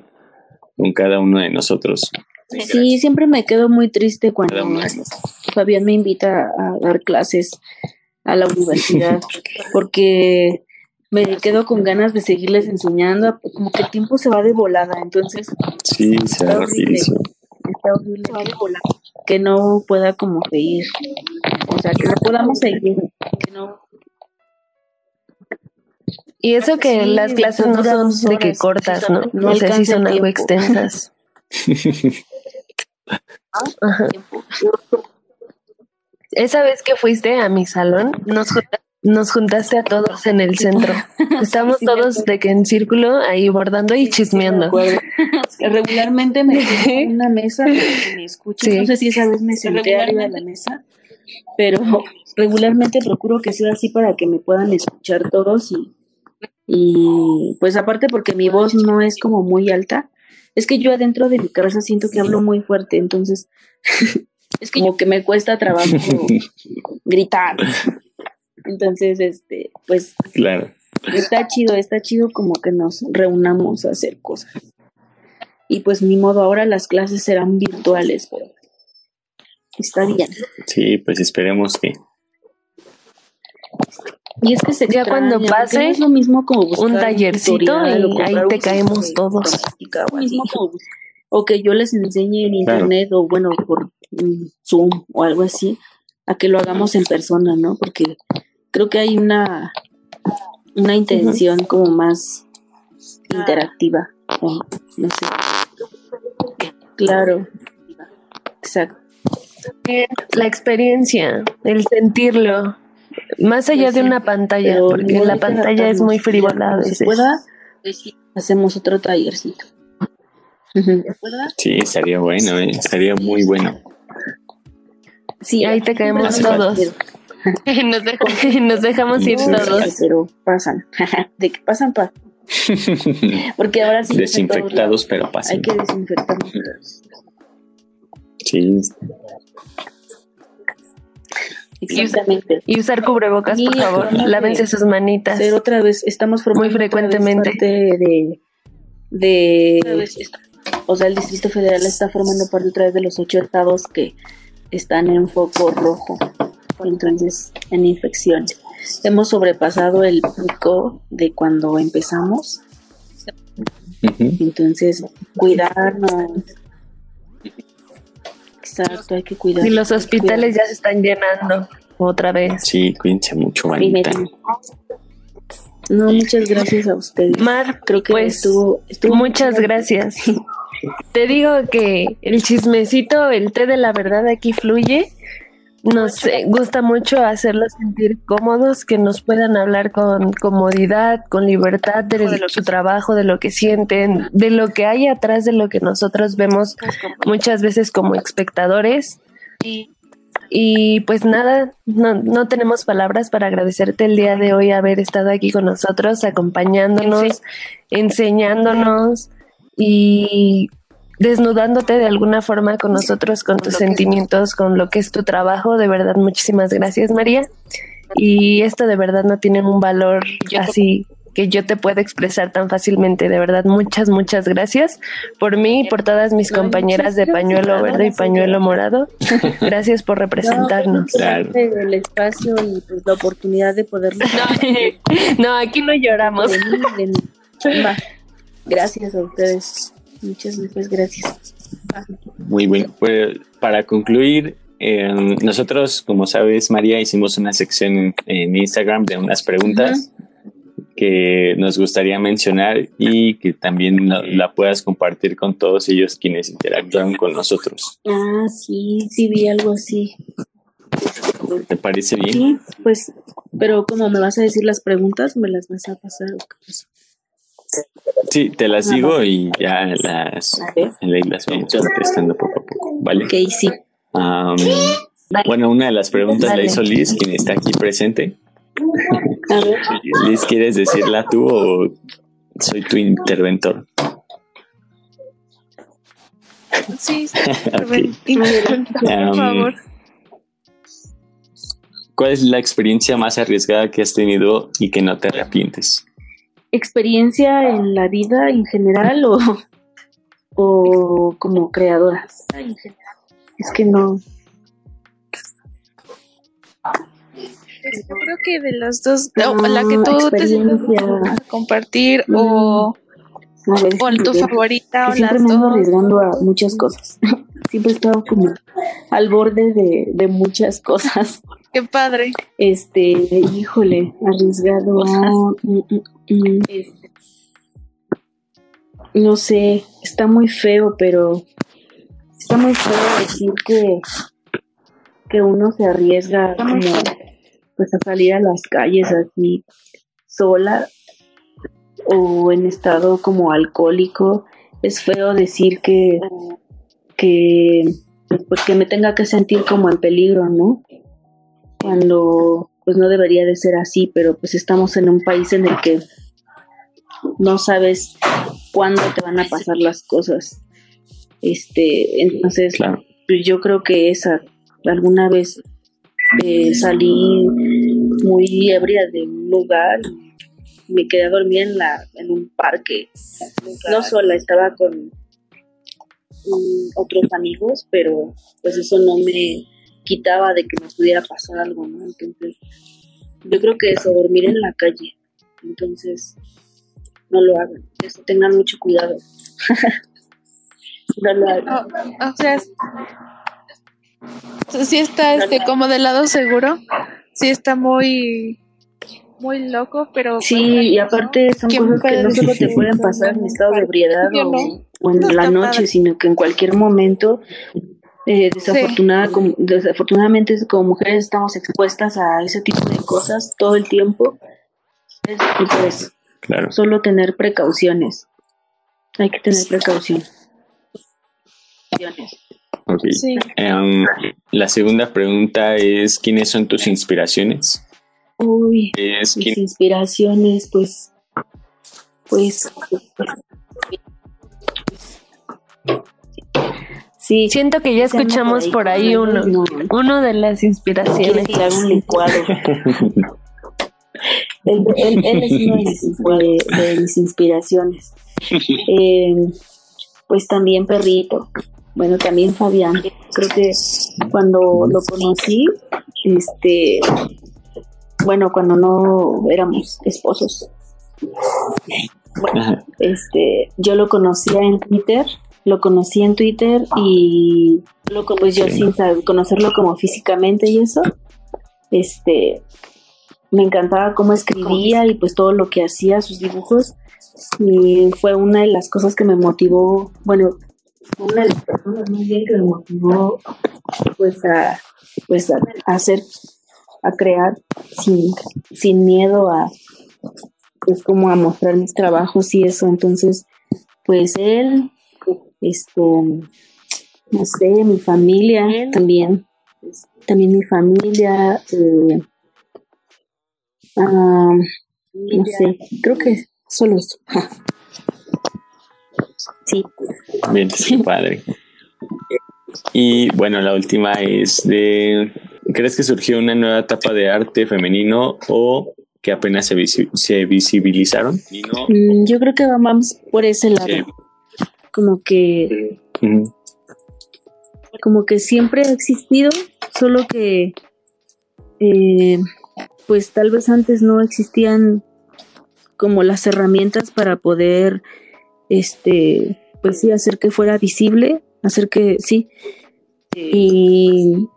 con cada uno de nosotros. Sí, siempre me quedo muy triste cuando de. Fabián me invita a dar clases a la universidad porque me quedo con ganas de seguirles enseñando, como que el tiempo se va de volada, entonces Sí, se Está va rapidísimo. está horrible que no pueda como seguir, o sea, que no podamos seguir, que no Y eso que Sí, las clases no son de que cortas, ¿no? no o sea, sí alcanza son algo extensas. *laughs* Ajá. Esa vez que fuiste a mi salón, nos, junta- nos juntaste a todos en el centro. *laughs* Estamos Sí, todos de que en círculo ahí bordando y Me chismeando. *laughs* Regularmente me *laughs* en una mesa que me escuchen. Sí. No sé si esa vez me senté arriba de la mesa, pero regularmente procuro que sea así para que me puedan escuchar todos y, y pues aparte porque mi voz no es como muy alta, es que yo adentro de mi cabeza siento que hablo muy fuerte, entonces *laughs* es como que me cuesta trabajo *laughs* gritar. Entonces, este, pues Claro. está chido, está chido como que nos reunamos a hacer cosas. Y pues ni modo, ahora las clases serán virtuales, pero está bien. Sí, pues esperemos que. Y es que se Ya cuando extraña, pase no es lo mismo como buscar un tallercito y ahí te caemos todos. o que yo les enseñe en Claro. internet o bueno, por mm, Zoom o algo así, a que lo hagamos en persona, ¿no? Porque creo que hay una, una intención como más interactiva. o no sé. Claro. Exacto. La experiencia, el sentirlo, más allá de una pantalla, porque la pantalla es muy frívola a veces. pueda, hacemos otro tallercito. Sí, estaría bueno, ¿eh? estaría muy bueno. Sí, Ahí te caemos todos. *laughs* Nos, dej- *laughs* nos dejamos ir todos. Pero pasan. *laughs* De que pasan, pasan. Porque ahora sí. Desinfectados, pero pasan. Hay que desinfectarnos. Sí, Exactamente. Y usar cubrebocas, por favor. Lávense sus manitas. Hacer otra vez, estamos formando Muy frecuentemente. otra vez parte de, de, o sea, el Distrito Federal está formando parte otra vez de los ocho estados que están en foco rojo, entonces en infección. Hemos sobrepasado el pico de cuando empezamos, entonces cuidarnos. Exacto, hay que cuidar. Y los hospitales ya se están llenando otra vez. sí, cuídense mucho, manita. No, muchas gracias a ustedes. Mar, Creo que pues, estuvo, estuvo muchas gracias. *laughs* Te digo que el chismecito, el té de la verdad aquí fluye. Nos gusta mucho hacerlos sentir cómodos, que nos puedan hablar con comodidad, con libertad de su trabajo, de lo que sienten, de lo que hay atrás de lo que nosotros vemos muchas veces como espectadores. Y pues nada, no, no tenemos palabras para agradecerte el día de hoy haber estado aquí con nosotros, acompañándonos, enseñándonos y desnudándote de alguna forma con nosotros, con tus sentimientos, con lo que es tu trabajo. De verdad, muchísimas gracias, María. Y esto de verdad no tiene un valor así que yo te pueda expresar tan fácilmente. De verdad, muchas, muchas gracias por mí y por todas mis No, compañeras de pañuelo verde y pañuelo morado. Gracias por representarnos. Claro. el espacio y pues la oportunidad de poderlo *laughs* *laughs* No, aquí no lloramos. Gracias a ustedes. Muchas muchas gracias. Muy bien. Pues, para concluir, eh, nosotros, como sabes, María, hicimos una sección en, Instagram de unas preguntas que nos gustaría mencionar y que también la, la puedas compartir con todos ellos quienes interactúan con nosotros. Ah, sí, sí vi algo así. ¿Te parece bien? Sí, pues, pero como me vas a decir las preguntas, me las vas a pasar. ¿o qué pasó? Sí, te las digo y ya las, las vamos contestando poco a poco, ¿vale? Ok, sí. Bueno, una de las preguntas la Dale. hizo Liz, quien está aquí presente. A ver. Liz, ¿quieres decirla tú o soy tu interventor? Sí, *laughs* Ok. por Am, favor. ¿Cuál es la experiencia más arriesgada que has tenido y que no te arrepientes? ¿Experiencia en la vida en general o, o como creadora? Es que no. Pues yo creo que de las dos, la que tú te sientes compartir o, o tu favorita o siempre las me ando dos. arriesgando a muchas cosas. *laughs* siempre he estado como al borde de, de muchas cosas. Qué padre. Este, híjole, arriesgado. mm, mm, mm. No sé, está muy feo, pero está muy feo decir que, que uno se arriesga como pues a salir a las calles así sola o en estado como alcohólico. Es feo decir que, que, pues, que me tenga que sentir como en peligro, ¿no? Cuando pues no debería de ser así, pero pues estamos en un país en el que no sabes cuándo te van a pasar las cosas. Este, entonces, Claro. yo creo que esa, alguna vez eh, salí muy ebria de un lugar y me quedé a dormir en, la, en un parque. No sola, estaba con mm, otros amigos, pero pues eso no me quitaba de que me pudiera pasar algo, ¿no? Entonces, yo creo que eso, dormir en la calle. Entonces, no lo hagan. Eso, tengan mucho cuidado. *laughs* no lo hagan. O, o sea, sí está este como del lado seguro. Sí está muy muy loco, pero Sí, pues, y aparte son ¿Quién cosas que no solo te pueden pasar en estado de ebriedad o, en la noche, sino que en cualquier momento, eh, desafortunada, como- desafortunadamente como mujeres estamos expuestas a ese tipo de cosas todo el tiempo. Y pues Claro. solo tener precauciones. Hay que tener precaución. Ok. sí. Em, la segunda pregunta es: ¿quiénes son tus inspiraciones? Uy, Es mis inspiraciones, pues, pues, sí, Siento que ya escuchamos por ahí uno. No, Uno de las quiere inspiraciones. haga un licuado. *laughs* Él, él- él es uno de mis, de- de mis inspiraciones. Eh, pues también Perrito. Bueno, también Fabián. Creo que cuando lo conocí, este, bueno, cuando no éramos esposos, este, yo lo conocía en Twitter, lo conocí en Twitter y lo pues yo Sí. sin saber- conocerlo como físicamente y eso, este, me encantaba cómo escribía y pues todo lo que hacía, sus dibujos, y fue una de las cosas que me motivó, bueno, una de las personas más bien que me motivó pues a, pues a, a hacer, a crear sin, sin miedo a, pues como a mostrar mis trabajos y eso. Entonces, pues él, esto, no sé, mi familia también, también mi familia, eh, ah, no sé, creo que solo eso. *laughs* Sí, Bien, qué padre. Y bueno, la última es de, ¿crees que surgió una nueva etapa de arte femenino o que apenas se, visi- se visibilizaron? Mm, yo creo que vamos por ese lado, Sí. Como que como que siempre ha existido, solo que eh, pues tal vez antes no existían como las herramientas para poder este pues sí hacer que fuera visible, hacer que sí. Y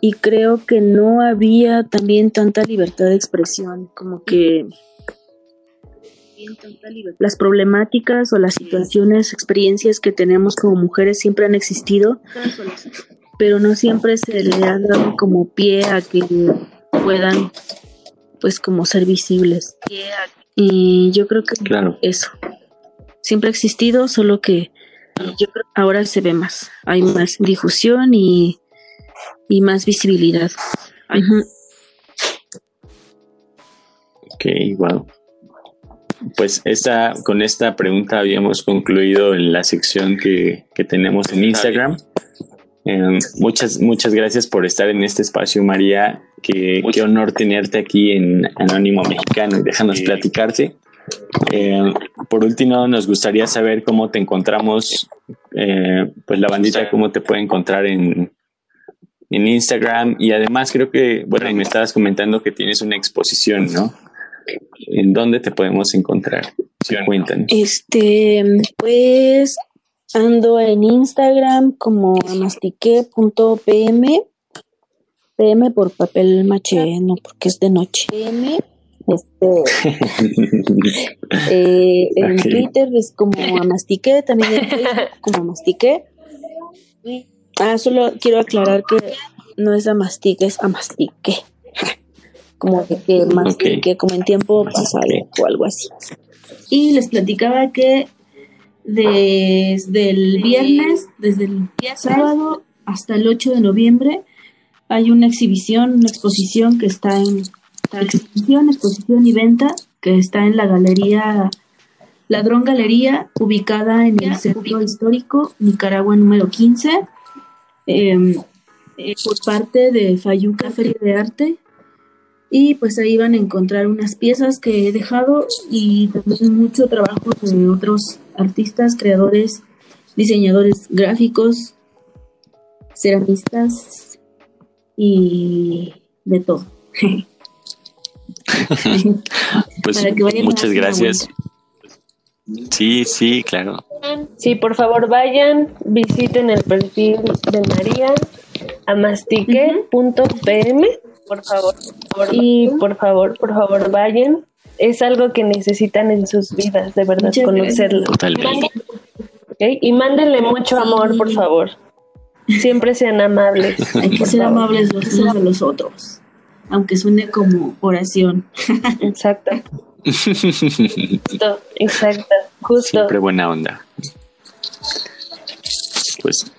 y creo que no había también tanta libertad de expresión, como que las problemáticas o las situaciones, experiencias que tenemos como mujeres siempre han existido, pero no siempre se le ha dado como pie a que puedan, pues, como ser visibles. Y yo creo que Claro. eso siempre ha existido, solo que yo creo que ahora se ve más, hay más difusión y, y más visibilidad. Ujú. Ok, wow. Pues esta, con esta pregunta habíamos concluido en la sección que, que tenemos en Instagram. Eh, muchas, muchas gracias por estar en este espacio, María. Qué, qué honor tenerte aquí en Anónimo Mexicano y déjanos platicarte. Eh, por último, nos gustaría saber cómo te encontramos, eh, pues la bandita, cómo te puede encontrar en, en Instagram y además creo que, bueno, me estabas comentando que tienes una exposición, ¿no? ¿En dónde te podemos encontrar? Cuéntanos. Este, pues ando en Instagram como mastique.pm, pm por papel maché, no porque es de noche. PM, este, *laughs* eh, en Twitter es como mastique, también en Facebook como mastique. Ah, solo quiero aclarar que no es mastique, es mastique como de que mastique, como en tiempo pasado o algo así. Y les platicaba que desde el viernes, desde el sábado hasta el 8 de noviembre, hay una exhibición, una exposición que está en exhibición, exposición y venta que está en la galería Ladrón Galería, ubicada en el Centro Histórico Nicaragua número 15, em, eh, por parte de Fayuca Feria de Arte. Y pues ahí van a encontrar unas piezas que he dejado y también mucho trabajo de otros artistas, creadores, diseñadores gráficos, ceramistas y de todo. *laughs* pues muchas gracias. Sí, sí, claro. Sí, por favor vayan, visiten el perfil de María amastique.pm, por favor. Y por favor, por favor, vayan. Es algo que necesitan en sus vidas, de verdad, conocerlo. Totalmente. Y mándenle mucho amor, por favor. Siempre sean amables. *laughs* Hay que ser amables los unos de los otros aunque suene como oración. *laughs* Exacto. Justo, *laughs* exacto, justo. Siempre buena onda. Pues.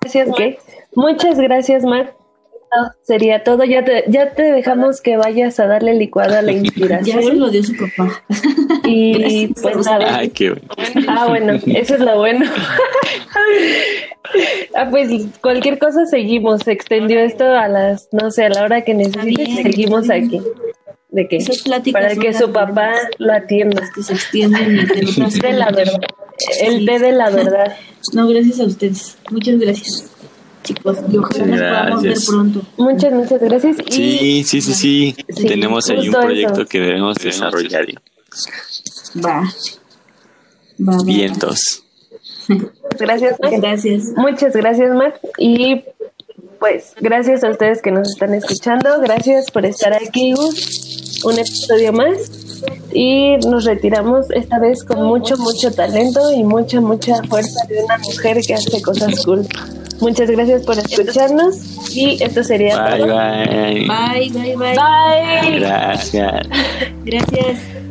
Gracias, okay. Muchas gracias, Mar. Sería todo. Ya te, ya te dejamos que vayas a darle licuado a la *laughs* inspiración. Ya se lo dio su papá. Y *laughs* pues nada. Ay, qué bueno. Ah, bueno, eso es lo bueno. *laughs* Ah, pues cualquier cosa seguimos. Se extendió esto a las, no sé, a la hora que necesites, seguimos aquí. ¿De qué? Para que su papá lo atienda. Que se extienden. El de la verdad. El té de la verdad. No, gracias a ustedes. Muchas gracias. Chicos, y ojalá nos podamos ver pronto. Muchas, muchas gracias. sí, sí, sí, sí, Tenemos ahí un proyecto que debemos desarrollar. Va. Va, va. Vientos. *laughs* Gracias, Gracias. Muchas gracias, Mar. Y pues gracias a ustedes que nos están escuchando. Gracias por estar aquí, Un episodio más. Y nos retiramos esta vez con mucho, mucho talento y mucha, mucha fuerza de una mujer que hace cosas cool. Muchas gracias por escucharnos y esto sería bye, todo. Bye, bye, bye, bye. Bye. Gracias. *laughs* Gracias.